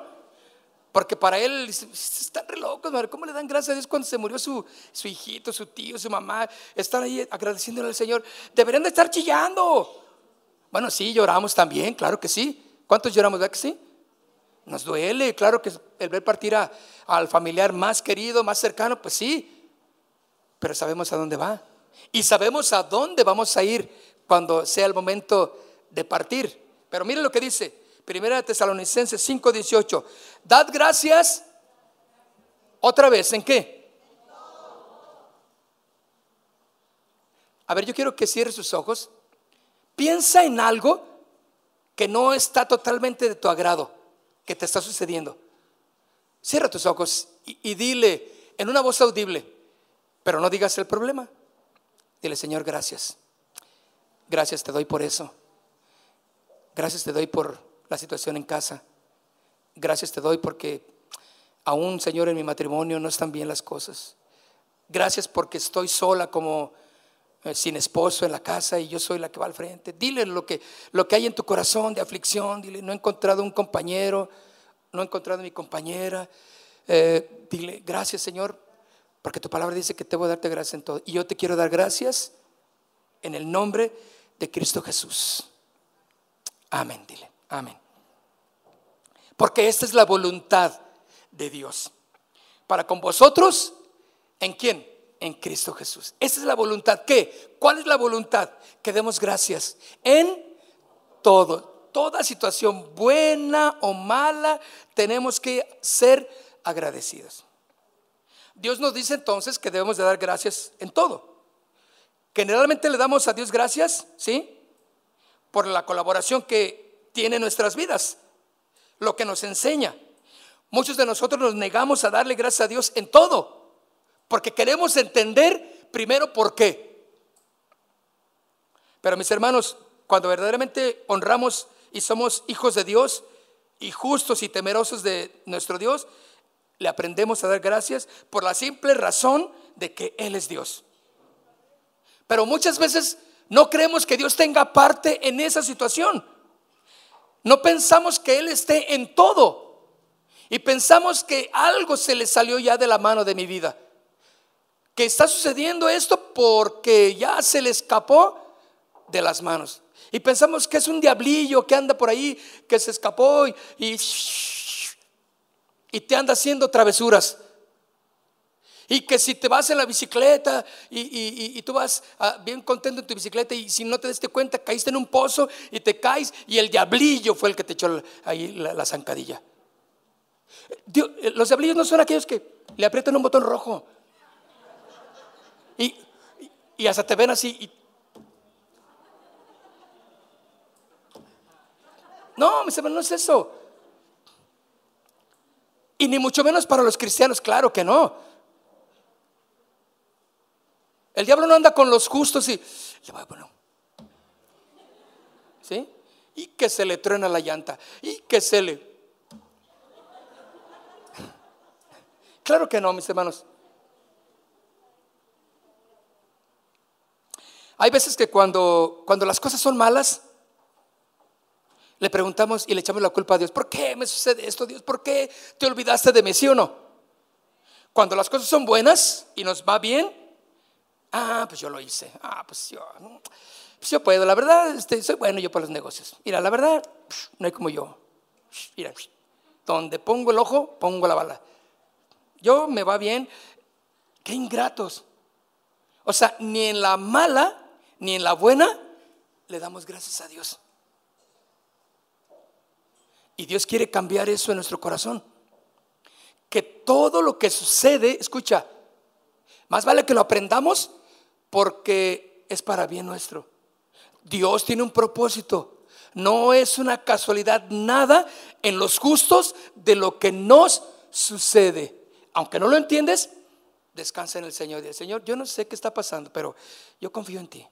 [SPEAKER 1] Porque para él están re locos, ¿cómo le dan gracias a Dios cuando se murió su, su hijito, su tío, su mamá? Están ahí agradeciéndole al Señor. Deberían de estar chillando. Bueno, sí, lloramos también, claro que sí. ¿Cuántos lloramos, verdad que sí? Nos duele, claro que el ver partir al familiar más querido, más cercano, pues sí pero sabemos a dónde va. Y sabemos a dónde vamos a ir cuando sea el momento de partir. Pero mire lo que dice, Primera Tesalonicenses 5:18. Dad gracias otra vez, ¿en qué? A ver, yo quiero que cierre sus ojos. Piensa en algo que no está totalmente de tu agrado, que te está sucediendo. Cierra tus ojos y, dile en una voz audible, pero no digas el problema. Dile, Señor, gracias. Gracias te doy por eso. Gracias te doy por la situación en casa. Gracias te doy porque aún, Señor, en mi matrimonio no están bien las cosas. Gracias porque estoy sola como sin esposo en la casa y yo soy la que va al frente. Dile lo que, lo que hay en tu corazón de aflicción. Dile, no he encontrado un compañero, no he encontrado mi compañera. Eh, dile, gracias, Señor, porque tu palabra dice que te voy a darte gracias en todo. Y yo te quiero dar gracias en el nombre de Cristo Jesús. Amén, dile. Amén. Porque esta es la voluntad de Dios. para con vosotros, ¿en quién? En Cristo Jesús. Esa es la voluntad. ¿Qué? ¿Cuál es la voluntad? Que demos gracias en todo. Toda situación buena o mala, tenemos que ser agradecidos. Dios nos dice entonces que debemos de dar gracias en todo. Generalmente le damos a Dios gracias, ¿sí? Por la colaboración que tiene en nuestras vidas, lo que nos enseña. Muchos de nosotros nos negamos a darle gracias a Dios en todo, porque queremos entender primero por qué. Pero mis hermanos, cuando verdaderamente honramos y somos hijos de Dios y justos y temerosos de nuestro Dios, le aprendemos a dar gracias por la simple razón de que Él es Dios. Pero muchas veces no creemos que Dios tenga parte en esa situación. No pensamos que Él esté en todo. Y pensamos que algo se le salió ya de la mano de mi vida. Que está sucediendo esto porque ya se le escapó de las manos. Y pensamos que es un diablillo que anda por ahí, que se escapó y, y y te anda haciendo travesuras. Y que si te vas en la bicicleta y, tú vas ah, bien contento en tu bicicleta y si no te diste cuenta caíste en un pozo y te caes y el diablillo fue el que te echó ahí la, zancadilla. Eh, los diablillos no son aquellos que le aprietan un botón rojo y, y hasta te ven así. no, no es eso. Y ni mucho menos para los cristianos, claro que no. El diablo no anda con los justos y bueno, ¿sí? Y que se le truena la llanta y que se le Claro que no, mis hermanos. Hay veces que cuando, cuando las cosas son malas, le preguntamos y le echamos la culpa a Dios. ¿Por qué me sucede esto, Dios? ¿Por qué te olvidaste de mí, sí o no? Cuando las cosas son buenas y nos va bien, ah, pues yo lo hice. Ah, pues yo, pues yo puedo. La verdad, este, soy bueno yo para los negocios. Mira, la verdad, no hay como yo. Mira, donde pongo el ojo, pongo la bala. Yo me va bien. Qué ingratos. O sea, ni en la mala, ni en la buena, le damos gracias a Dios. Y Dios quiere cambiar eso en nuestro corazón. Que todo lo que sucede, escucha, más vale que lo aprendamos porque es para bien nuestro. Dios tiene un propósito. No es una casualidad nada en los justos de lo que nos sucede. Aunque no lo entiendes, descansa en el Señor. Dice, Señor, yo no sé qué está pasando, pero yo confío en ti.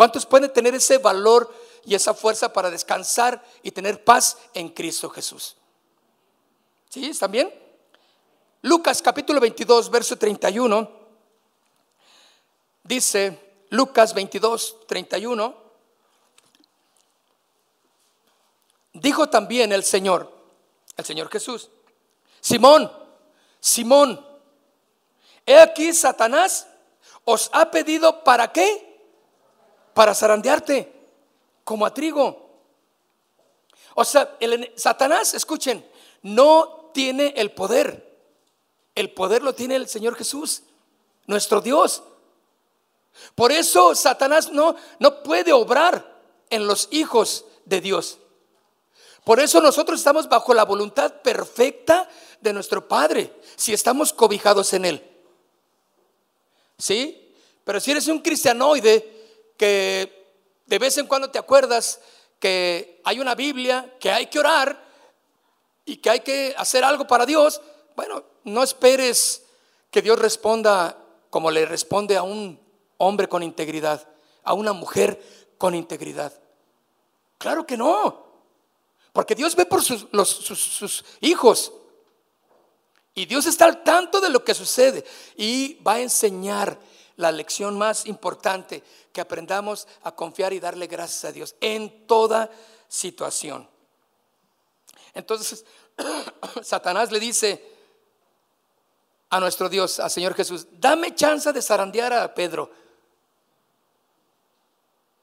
[SPEAKER 1] ¿Cuántos pueden tener ese valor y esa fuerza para descansar y tener paz en Cristo Jesús? ¿Sí? ¿Están bien? Lucas capítulo 22, verso 31. Dice Lucas 22, 31. Dijo también el Señor, el Señor Jesús, Simón, Simón, he aquí Satanás os ha pedido para qué? Para zarandearte como a trigo. O sea, Satanás, escuchen, no tiene el poder. El poder lo tiene el Señor Jesús, nuestro Dios. Por eso Satanás no, no puede obrar en los hijos de Dios. Por eso nosotros estamos bajo la voluntad perfecta de nuestro Padre, si estamos cobijados en Él. ¿Sí? Pero si eres un cristianoide, que de vez en cuando te acuerdas que hay una Biblia, que hay que orar y que hay que hacer algo para Dios, bueno, no esperes que Dios responda como le responde a un hombre con integridad, a una mujer con integridad. Claro que no, porque Dios ve por sus, sus hijos. Y Dios está al tanto de lo que sucede y va a enseñar la lección más importante, que aprendamos a confiar y darle gracias a Dios en toda situación. Entonces, (clears throat) Satanás le dice a nuestro Dios, al Señor Jesús, dame chance de zarandear a Pedro.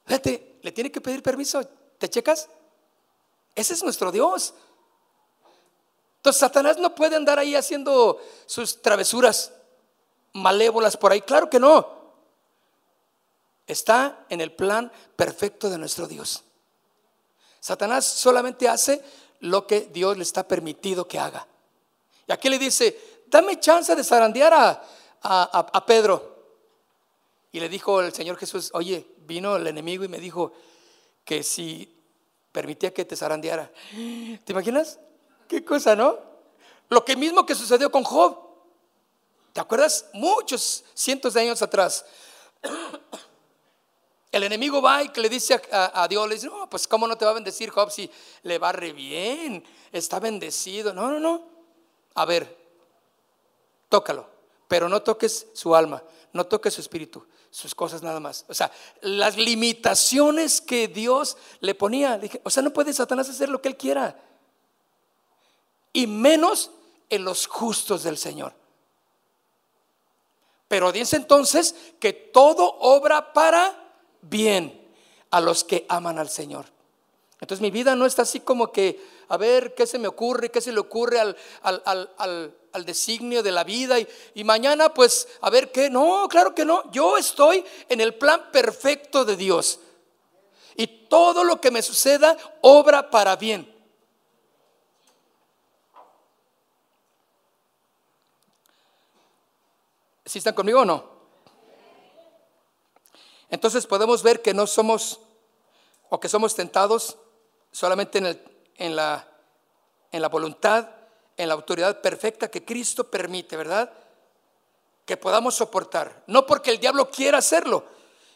[SPEAKER 1] Fíjate, le tiene que pedir permiso, ¿te checas? Ese es nuestro Dios. Entonces Satanás no puede andar ahí haciendo sus travesuras malévolas por ahí. Claro que no. Está en el plan perfecto de nuestro Dios. Satanás solamente hace lo que Dios le está permitido que haga. Y aquí le dice, dame chance de zarandear a, a, Pedro. Y le dijo el Señor Jesús, oye, vino el enemigo y me dijo que si permitía que te zarandeara. ¿Te imaginas? Qué cosa, ¿no? Lo que mismo que sucedió con Job. ¿Te acuerdas? Muchos cientos de años atrás. (clears throat) El enemigo va y le dice a, Dios, le dice, no, pues cómo no te va a bendecir Job si le va re bien, está bendecido. No, no, no. A ver, tócalo, pero no toques su alma, no toques su espíritu, sus cosas nada más. O sea, las limitaciones que Dios le ponía, o sea, no puede Satanás hacer lo que él quiera. Y menos en los justos del Señor. Pero dice entonces que todo obra para bien a los que aman al Señor. Entonces mi vida no está así como que, a ver, ¿qué se me ocurre? ¿Qué se le ocurre al, al, designio de la vida? Y, y, mañana, pues, a ver qué. No, claro que no. Yo estoy en el plan perfecto de Dios. Y todo lo que me suceda obra para bien. ¿Sí están conmigo o no? Entonces podemos ver que no somos o que somos tentados solamente en, la, en la voluntad, en la autoridad perfecta que Cristo permite, ¿verdad? Que podamos soportar. No porque el diablo quiera hacerlo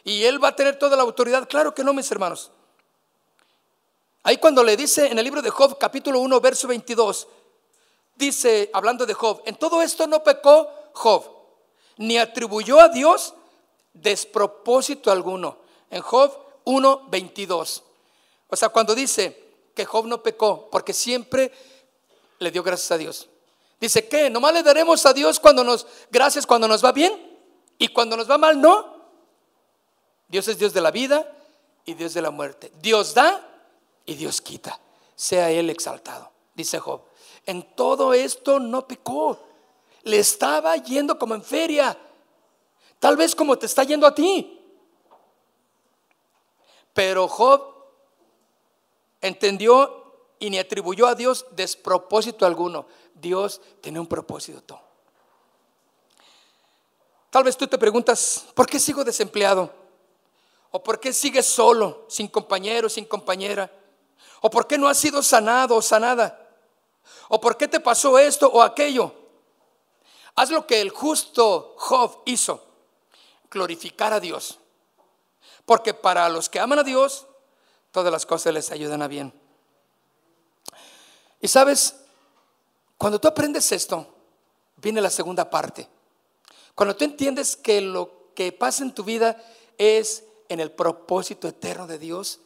[SPEAKER 1] y él va a tener toda la autoridad. Claro que no, mis hermanos. Ahí cuando le dice en el libro de Job, capítulo 1, verso 22, dice, hablando de Job, en todo esto no pecó Job, ni atribuyó a Dios despropósito alguno. En Job 1.22. O sea, cuando dice que Job no pecó, porque siempre le dio gracias a Dios. Dice que nomás le daremos a Dios cuando nos gracias cuando nos va bien y cuando nos va mal no. Dios es Dios de la vida y Dios de la muerte. Dios da y Dios quita. Sea él exaltado, dice Job. En todo esto no pecó. Le estaba yendo como en feria Tal vez como te está yendo a ti. Pero Job entendió y ni atribuyó a Dios despropósito alguno. Dios tiene un propósito. Tal vez tú te preguntas, ¿por qué sigo desempleado? ¿O por qué sigues solo, sin compañero, sin compañera? ¿O por qué no has sido sanado o sanada? ¿O por qué te pasó esto o aquello? Haz lo que el justo Job hizo glorificar a Dios. Porque para los que aman a Dios, todas las cosas les ayudan a bien. Y sabes, cuando tú aprendes esto, viene la segunda parte. Cuando tú entiendes que lo que pasa en tu vida es en el propósito eterno de Dios,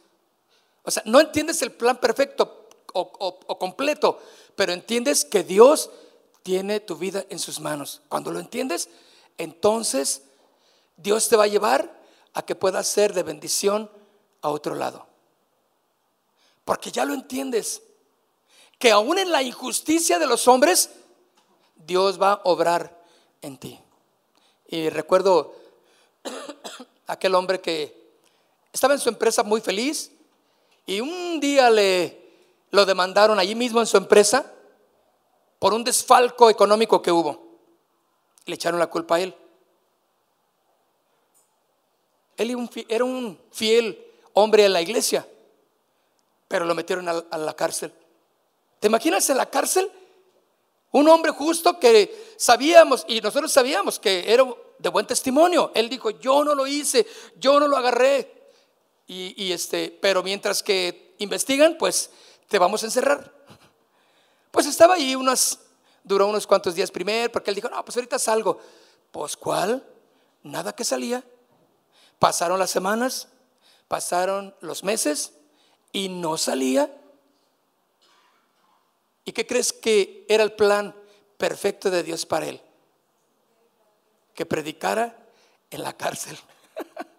[SPEAKER 1] o sea, no entiendes el plan perfecto o, o completo, pero entiendes que Dios tiene tu vida en sus manos. Cuando lo entiendes, entonces Dios te va a llevar a que puedas ser de bendición a otro lado. Porque ya lo entiendes, que aún en la injusticia de los hombres, Dios va a obrar en ti. Y recuerdo (coughs) aquel hombre que estaba en su empresa muy feliz y un día le lo demandaron allí mismo en su empresa por un desfalco económico que hubo. Le echaron la culpa a él. Él era un fiel hombre en la iglesia, pero lo metieron a la cárcel. ¿Te imaginas en la cárcel? Un hombre justo que sabíamos, y nosotros sabíamos que era de buen testimonio. Él dijo, yo no lo hice, yo no lo agarré. Y, este, pero mientras que investigan, pues te vamos a encerrar. Pues estaba ahí unas, duró unos cuantos días primero, porque él dijo, no, pues ahorita salgo. Pues cuál, nada que salía. Pasaron las semanas, pasaron los meses y no salía. ¿Y qué crees que era el plan perfecto de Dios para él? Que predicara en la cárcel. (laughs)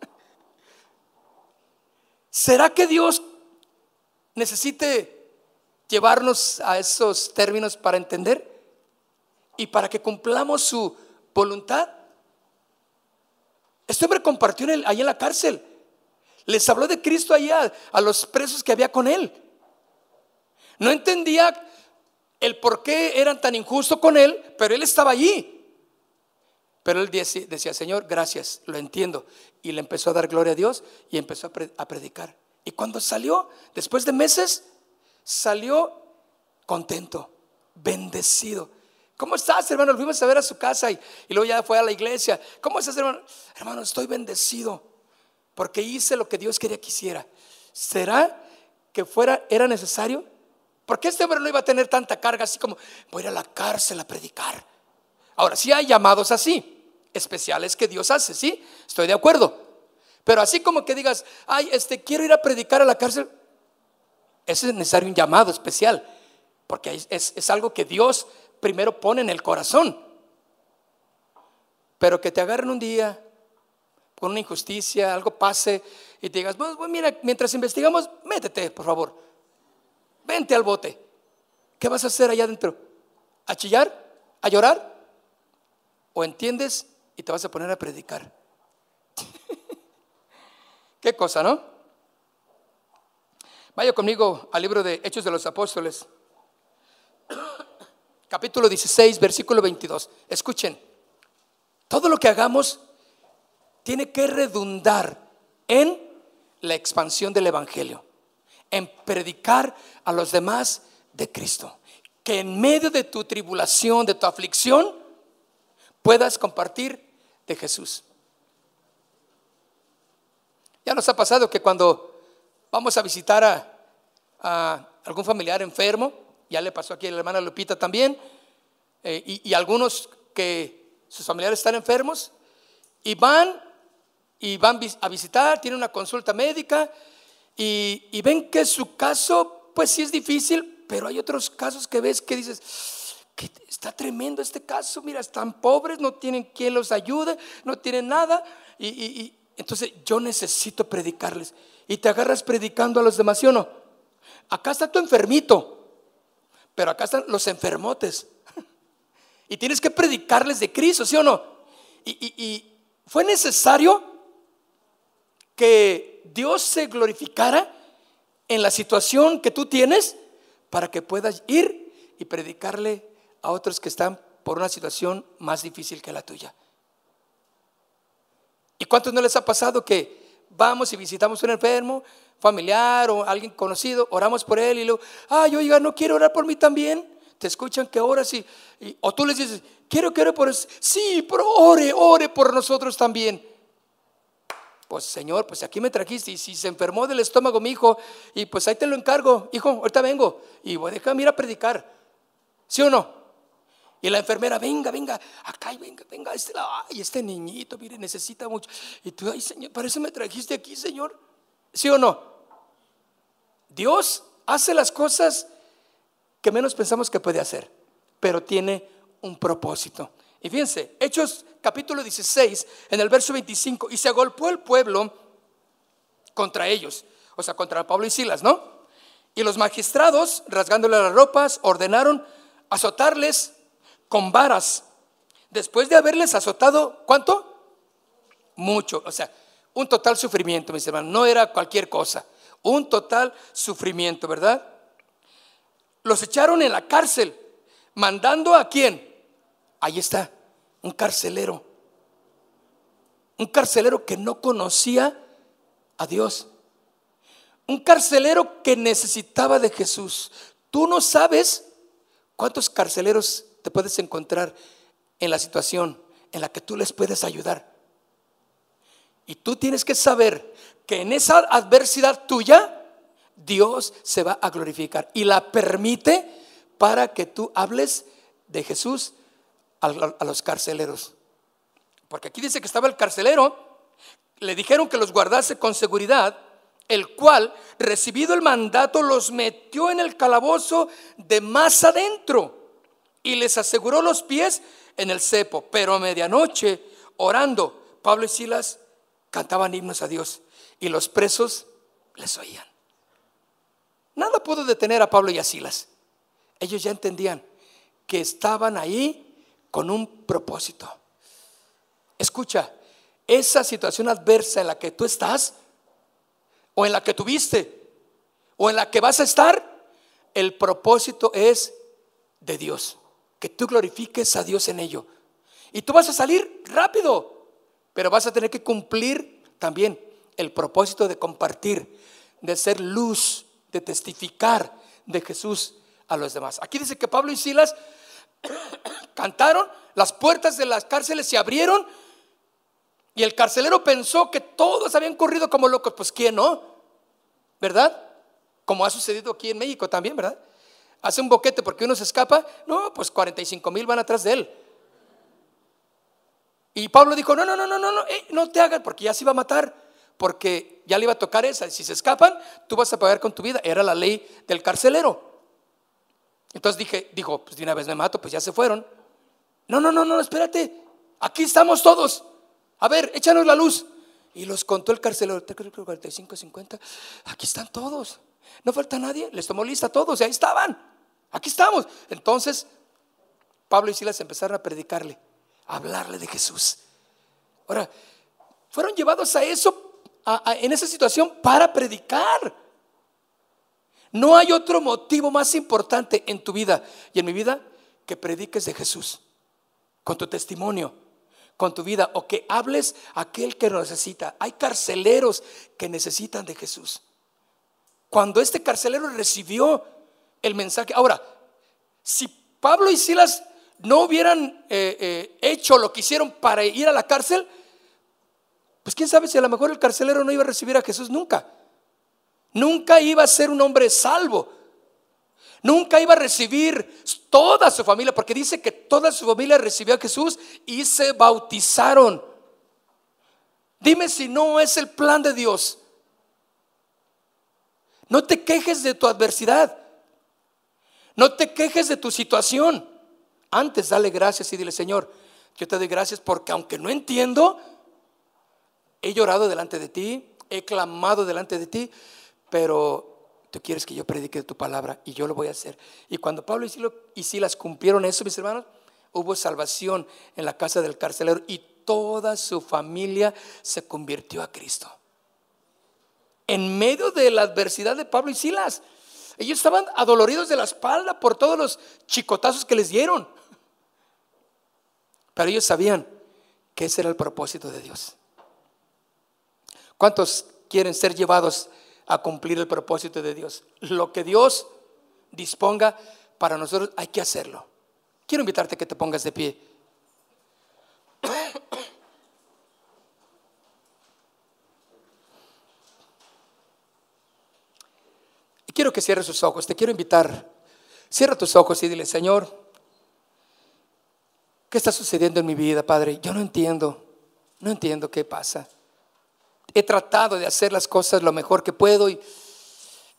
[SPEAKER 1] ¿Será que Dios necesite llevarnos a esos términos para entender y para que cumplamos su voluntad. Este hombre compartió ahí en la cárcel. Les habló de Cristo allá a los presos que había con él. No entendía el por qué eran tan injustos con él, pero él estaba allí. Pero él decía, Señor, gracias, lo entiendo. Y le empezó a dar gloria a Dios y empezó a predicar. Y cuando salió, después de meses, salió contento, bendecido. ¿Cómo estás, hermano? Lo fuimos a ver a su casa y, luego ya fue a la iglesia. ¿Cómo estás, hermano? Hermano, estoy bendecido porque hice lo que Dios quería que hiciera. ¿Será que fuera, era necesario? Porque este hombre no iba a tener tanta carga así como voy a ir a la cárcel a predicar. Ahora, sí hay llamados así especiales que Dios hace, ¿sí? Estoy de acuerdo. Pero así como que digas, ay, este, quiero ir a predicar a la cárcel, es necesario un llamado especial, porque es, es algo que Dios primero pone en el corazón. Pero que te agarren un día por una injusticia, algo pase y te digas, pues, pues mira, mientras investigamos, métete, por favor. Vente al bote. ¿Qué vas a hacer allá adentro? ¿A chillar? ¿A llorar? ¿O entiendes y te vas a poner a predicar. (laughs) Qué cosa, ¿no? Vaya conmigo al libro de Hechos de los Apóstoles, (coughs) capítulo 16, versículo 22. Escuchen, todo lo que hagamos tiene que redundar en la expansión del Evangelio, en predicar a los demás de Cristo. Que en medio de tu tribulación, de tu aflicción, puedas compartir de Jesús. Ya nos ha pasado que cuando vamos a visitar a, algún familiar enfermo, ya le pasó aquí a la hermana Lupita también, eh, y, algunos que sus familiares están enfermos, y van y van a visitar, tienen una consulta médica, y, y ven que su caso, pues sí es difícil, pero hay otros casos que ves que dices, que está tremendo este caso, mira, están pobres, no tienen quien los ayude, no tienen nada. Y, entonces yo necesito predicarles. Y te agarras predicando a los demás, ¿sí o no? Acá está tu enfermito, pero acá están los enfermotes. (laughs) Y tienes que predicarles de Cristo, ¿sí o no? y fue necesario que Dios se glorificara en la situación que tú tienes para que puedas ir y predicarle a otros que están por una situación más difícil que la tuya. ¿Y cuántos no les ha pasado que vamos y visitamos a un enfermo, familiar o alguien conocido, oramos por él y luego, ay, oiga, no quiero orar por mí también? Te escuchan que oras y, o tú les dices, quiero que ore por eso. Sí, pero ore, ore por nosotros también. Pues Señor, pues aquí me trajiste y si se enfermó del estómago mi hijo y pues ahí te lo encargo, hijo, ahorita vengo y voy a dejarme ir a predicar. ¿Sí o no? Y la enfermera, venga, venga, acá, venga, venga, este, ay, este niñito, mire, necesita mucho. Y tú, ay, Señor, parece me trajiste aquí, Señor. ¿Sí o no? Dios hace las cosas que menos pensamos que puede hacer, pero tiene un propósito. Y fíjense, Hechos capítulo 16, en el verso 25, y se agolpó el pueblo contra ellos, o sea, contra Pablo y Silas, ¿no? Y los magistrados, rasgándole las ropas, ordenaron azotarles con varas, después de haberles azotado, ¿cuánto? Mucho, o sea, un total sufrimiento, mis hermanos, no era cualquier cosa, un total sufrimiento, ¿verdad? Los echaron en la cárcel, mandando a quién? Ahí está, un carcelero, un carcelero que no conocía a Dios, un carcelero que necesitaba de Jesús. Tú no sabes cuántos carceleros te puedes encontrar en la situación en la que tú les puedes ayudar. Y tú tienes que saber que en esa adversidad tuya, Dios se va a glorificar y la permite para que tú hables de Jesús a, los carceleros. Porque aquí dice que estaba el carcelero, le dijeron que los guardase con seguridad, el cual, recibido el mandato, los metió en el calabozo de más adentro y les aseguró los pies en el cepo. Pero a medianoche, orando, Pablo y Silas cantaban himnos a Dios y los presos les oían. nada pudo detener a Pablo y a Silas. Ellos ya entendían que estaban ahí con un propósito. Escucha, esa situación adversa en la que tú estás, o en la que tuviste, o en la que vas a estar, el propósito es de Dios. Que tú glorifiques a Dios en ello. Y tú vas a salir rápido, pero vas a tener que cumplir también el propósito de compartir, de ser luz, de testificar de Jesús a los demás. Aquí dice que Pablo y Silas (coughs) cantaron, las puertas de las cárceles se abrieron y el carcelero pensó que todos habían corrido como locos. Pues ¿quién no? ¿Verdad? Como ha sucedido aquí en México también, ¿verdad? Hace un boquete porque uno se escapa. No, pues 45 mil van atrás de él. Y Pablo dijo, no, no, no, no, no, no, eh, no te hagas porque ya se iba a matar. Porque ya le iba a tocar esa. Si se escapan, tú vas a pagar con tu vida. Era la ley del carcelero. Entonces dije, dijo, pues de una vez me mato, pues ya se fueron. No, no, no, no, espérate. Aquí estamos todos. A ver, échanos la luz. Y los contó el carcelero, 45, 50. Aquí están todos. No falta nadie. Les tomó lista a todos y ahí estaban. Aquí estamos. Entonces, Pablo y Silas empezaron a predicarle, a hablarle de Jesús. Ahora, fueron llevados a eso, en esa situación, para predicar. No hay otro motivo más importante en tu vida y en mi vida que prediques de Jesús, con tu testimonio, con tu vida, o que hables a aquel que lo necesita. Hay carceleros que necesitan de Jesús. Cuando este carcelero recibió el mensaje, ahora, si Pablo y Silas no hubieran eh, eh, hecho lo que hicieron para ir a la cárcel, pues quién sabe si a lo mejor el carcelero no iba a recibir a Jesús nunca. Nunca iba a ser un hombre salvo. Nunca iba a recibir toda su familia, porque dice que toda su familia recibió a Jesús y se bautizaron. Dime si no es el plan de Dios. No te quejes de tu adversidad. No te quejes de tu situación. Antes dale gracias y dile, Señor, yo te doy gracias porque aunque no entiendo, he llorado delante de ti, he clamado delante de ti, pero tú quieres que yo predique tu palabra y yo lo voy a hacer. Y cuando Pablo y Silas cumplieron eso, mis hermanos, hubo salvación en la casa del carcelero y toda su familia se convirtió a Cristo. En medio de la adversidad de Pablo y Silas, ellos estaban adoloridos de la espalda por todos los chicotazos que les dieron. Pero ellos sabían que ese era el propósito de Dios. ¿Cuántos quieren ser llevados a cumplir el propósito de Dios. Lo que Dios disponga para nosotros hay que hacerlo. Quiero invitarte a que te pongas de pie. Quiero que cierres sus ojos. Te quiero invitar. Cierra tus ojos y dile, Señor, ¿qué está sucediendo en mi vida, Padre? Yo no entiendo. No entiendo qué pasa he tratado de hacer las cosas lo mejor que puedo y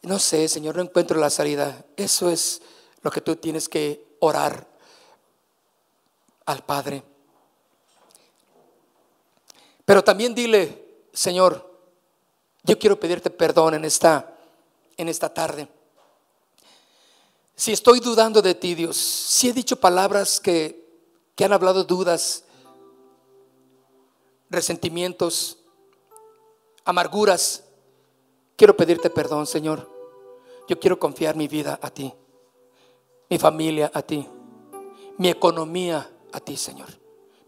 [SPEAKER 1] no sé, Señor, no encuentro la salida. Eso es lo que tú tienes que orar al Padre. Pero también dile, Señor, yo quiero pedirte perdón en esta, en esta tarde. Si estoy dudando de ti, Dios, si he dicho palabras que, que han hablado dudas, resentimientos, amarguras, quiero pedirte perdón, Señor. Yo quiero confiar mi vida a ti, mi familia a ti, mi economía a ti, Señor.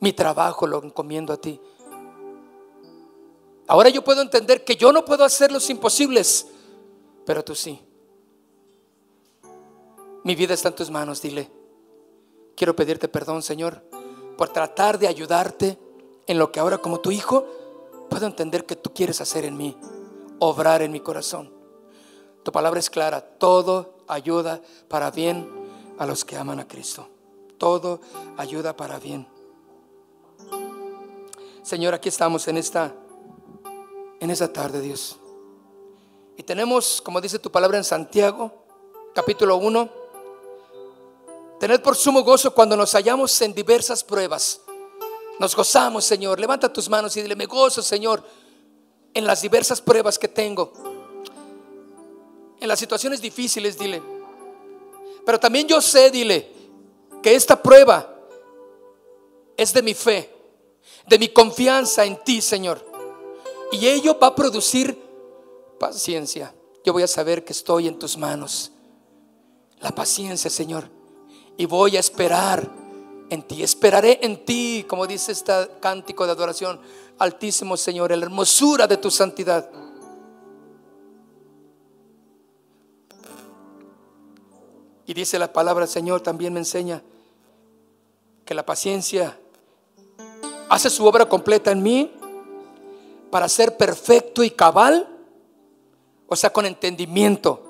[SPEAKER 1] Mi trabajo lo encomiendo a ti. Ahora yo puedo entender que yo no puedo hacer los imposibles, pero tú sí. Mi vida está en tus manos, dile. Quiero pedirte perdón, Señor, por tratar de ayudarte en lo que ahora como tu hijo puedo entender que tú quieres hacer en mí, obrar en mi corazón. Tu palabra es clara, todo ayuda para bien a los que aman a Cristo. Todo ayuda para bien. Señor, aquí estamos en esta en tarde, Dios. Y tenemos, como dice tu palabra en Santiago, capítulo 1, tened por sumo gozo cuando nos hallamos en diversas pruebas nos gozamos, Señor. Levanta tus manos y dile, me gozo, Señor, en las diversas pruebas que tengo. En las situaciones difíciles, dile. Pero también yo sé, dile, que esta prueba es de mi fe, de mi confianza en ti, Señor. Y ello va a producir paciencia. Yo voy a saber que estoy en tus manos. La paciencia, Señor. Y voy a esperar en ti. Esperaré en ti, como dice este cántico de adoración. Altísimo Señor, la hermosura de tu santidad. Y dice la palabra Señor, también me enseña que la paciencia hace su obra completa en mí para ser perfecto y cabal, o sea, con entendimiento,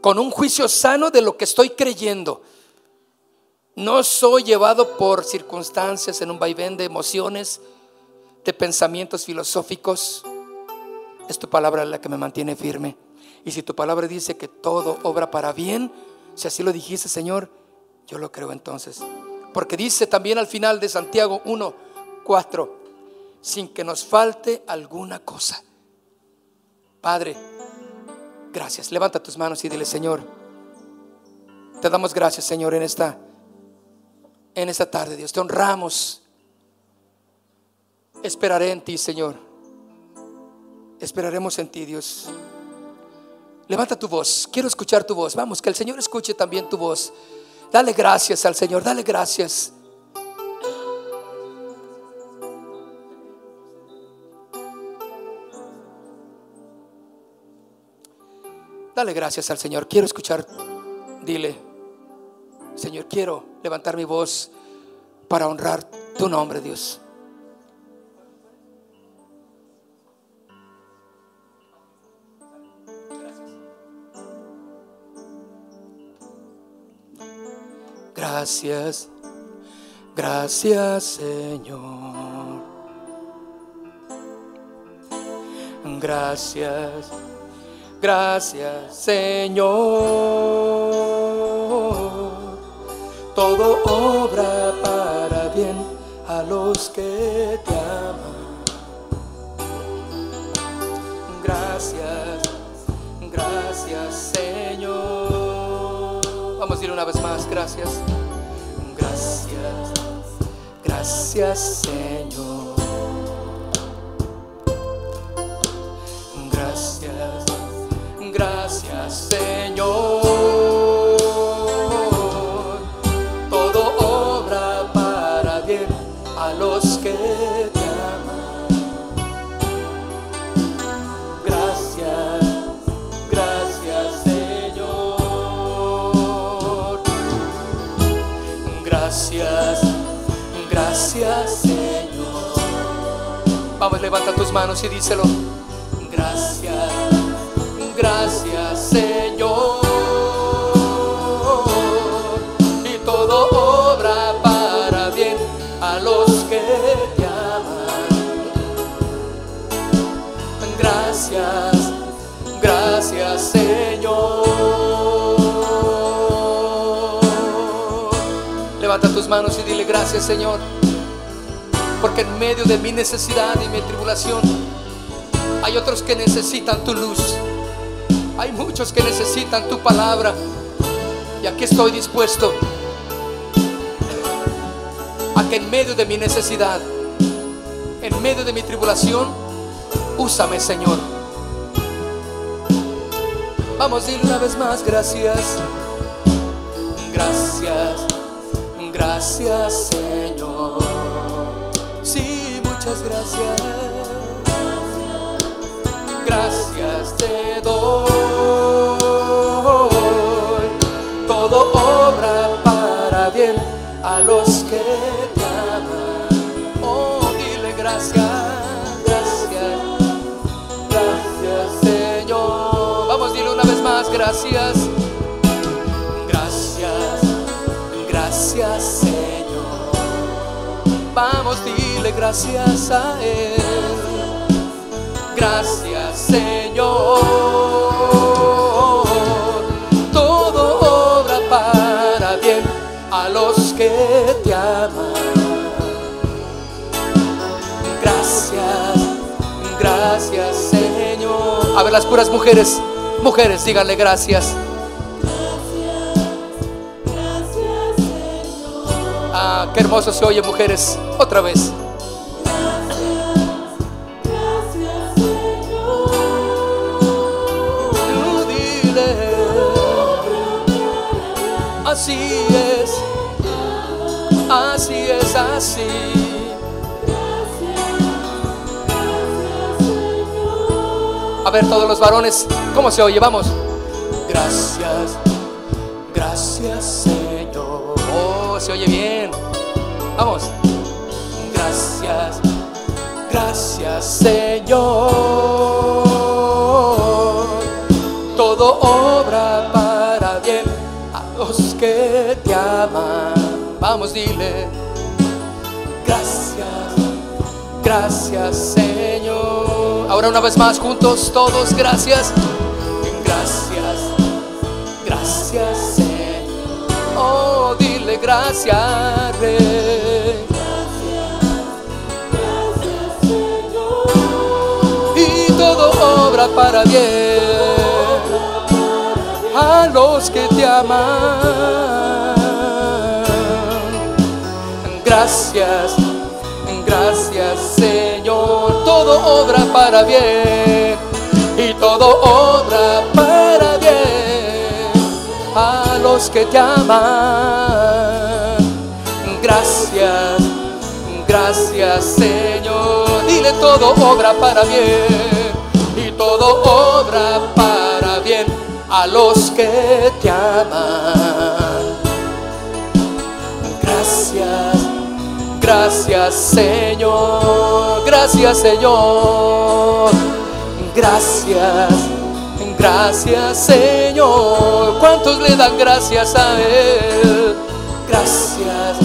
[SPEAKER 1] con un juicio sano de lo que estoy creyendo. No soy llevado por circunstancias en un vaivén de emociones, de pensamientos filosóficos. Es tu palabra la que me mantiene firme. Y si tu palabra dice que todo obra para bien, si así lo dijiste, Señor, yo lo creo entonces. Porque dice también al final de Santiago 1, 4, sin que nos falte alguna cosa. Padre, gracias. Levanta tus manos y dile, Señor, te damos gracias, Señor, en esta en esta tarde, Dios. Te honramos. Esperaré en ti, Señor. Esperaremos en ti, Dios. Levanta tu voz. Quiero escuchar tu voz. Vamos, que el Señor escuche también tu voz. Dale gracias al Señor. Dale gracias. Dale gracias al Señor. Quiero escuchar. Dile, Señor, quiero levantar mi voz para honrar tu nombre, Dios. Gracias, gracias Señor. Gracias Gracias, Señor. Todo obra para bien a los que te aman. Gracias, gracias, Señor. Vamos a decir una vez más, gracias. Gracias, gracias, Señor. Levanta tus manos y díselo. Gracias gracias Señor. Y todo obra para bien a los que te aman. Gracias, gracias Señor. Levanta tus manos y dile gracias Señor. Porque en medio de mi necesidad y mi tribulación hay otros que necesitan tu luz. Hay muchos que necesitan tu palabra. Y aquí estoy dispuesto a que en medio de mi necesidad, en medio de mi tribulación, úsame, Señor. Vamos a ir una vez más, gracias. Gracias, gracias, Señor. Muchas gracias gracias te doy. Todo obra para bien a los que te aman. Oh, dile gracias, gracias, gracias Señor. Vamos, dile una vez más, gracias. Gracias, gracias Señor. Vamos, dile gracias a Él. Gracias Señor. Todo obra para bien a los que te aman. Gracias, gracias Señor. A ver las puras mujeres. Mujeres, díganle gracias. Ah, qué hermoso se oye, mujeres. Otra vez. Así es. Así es, así. A ver, todos los varones, ¿cómo se oye? Vamos. Gracias, gracias, Señor. Oh, se oye bien. Vamos. Gracias, gracias, Señor. Gracias, Señor. Ahora una vez más juntos, todos, gracias. Gracias, gracias, Señor. Oh, dile gracias, Rey. Y todo obra para bien a los que te aman. Gracias, gracias Señor. Todo obra para bien y todo obra para bien a los que te aman. Gracias, gracias Señor. Dile todo obra para bien y todo obra para bien a los que te aman. Gracias Señor, gracias Señor, gracias, gracias Señor. ¿Cuántos le dan gracias a Él? Gracias,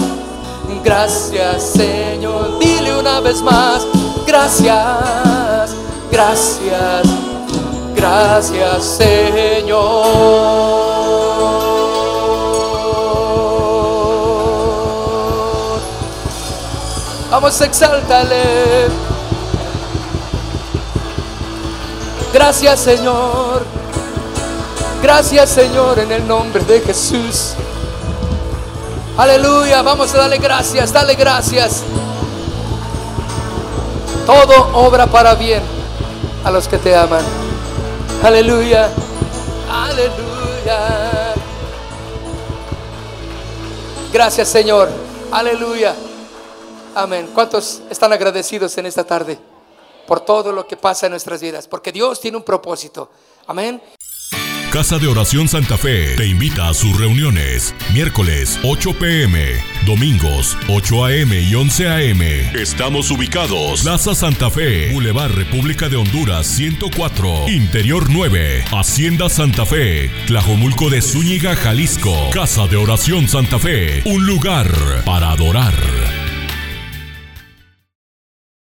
[SPEAKER 1] gracias Señor. Dile una vez más, gracias, gracias, gracias Señor. Vamos, exáltale. Gracias Señor. Gracias Señor en el nombre de Jesús. Aleluya. Vamos a darle gracias. Dale gracias. Todo obra para bien a los que te aman. Aleluya. Aleluya. Gracias Señor. Aleluya. Amén. ¿Cuántos están agradecidos en esta tarde por todo lo que pasa en nuestras vidas? Porque Dios tiene un propósito. Amén.
[SPEAKER 2] Casa de Oración Santa Fe te invita a sus reuniones. Miércoles 8 pm, domingos 8 am y 11 am. Estamos ubicados. Plaza Santa Fe, Boulevard República de Honduras 104, Interior 9, Hacienda Santa Fe, Tlajomulco de Zúñiga, Jalisco. Casa de Oración Santa Fe, un lugar para adorar.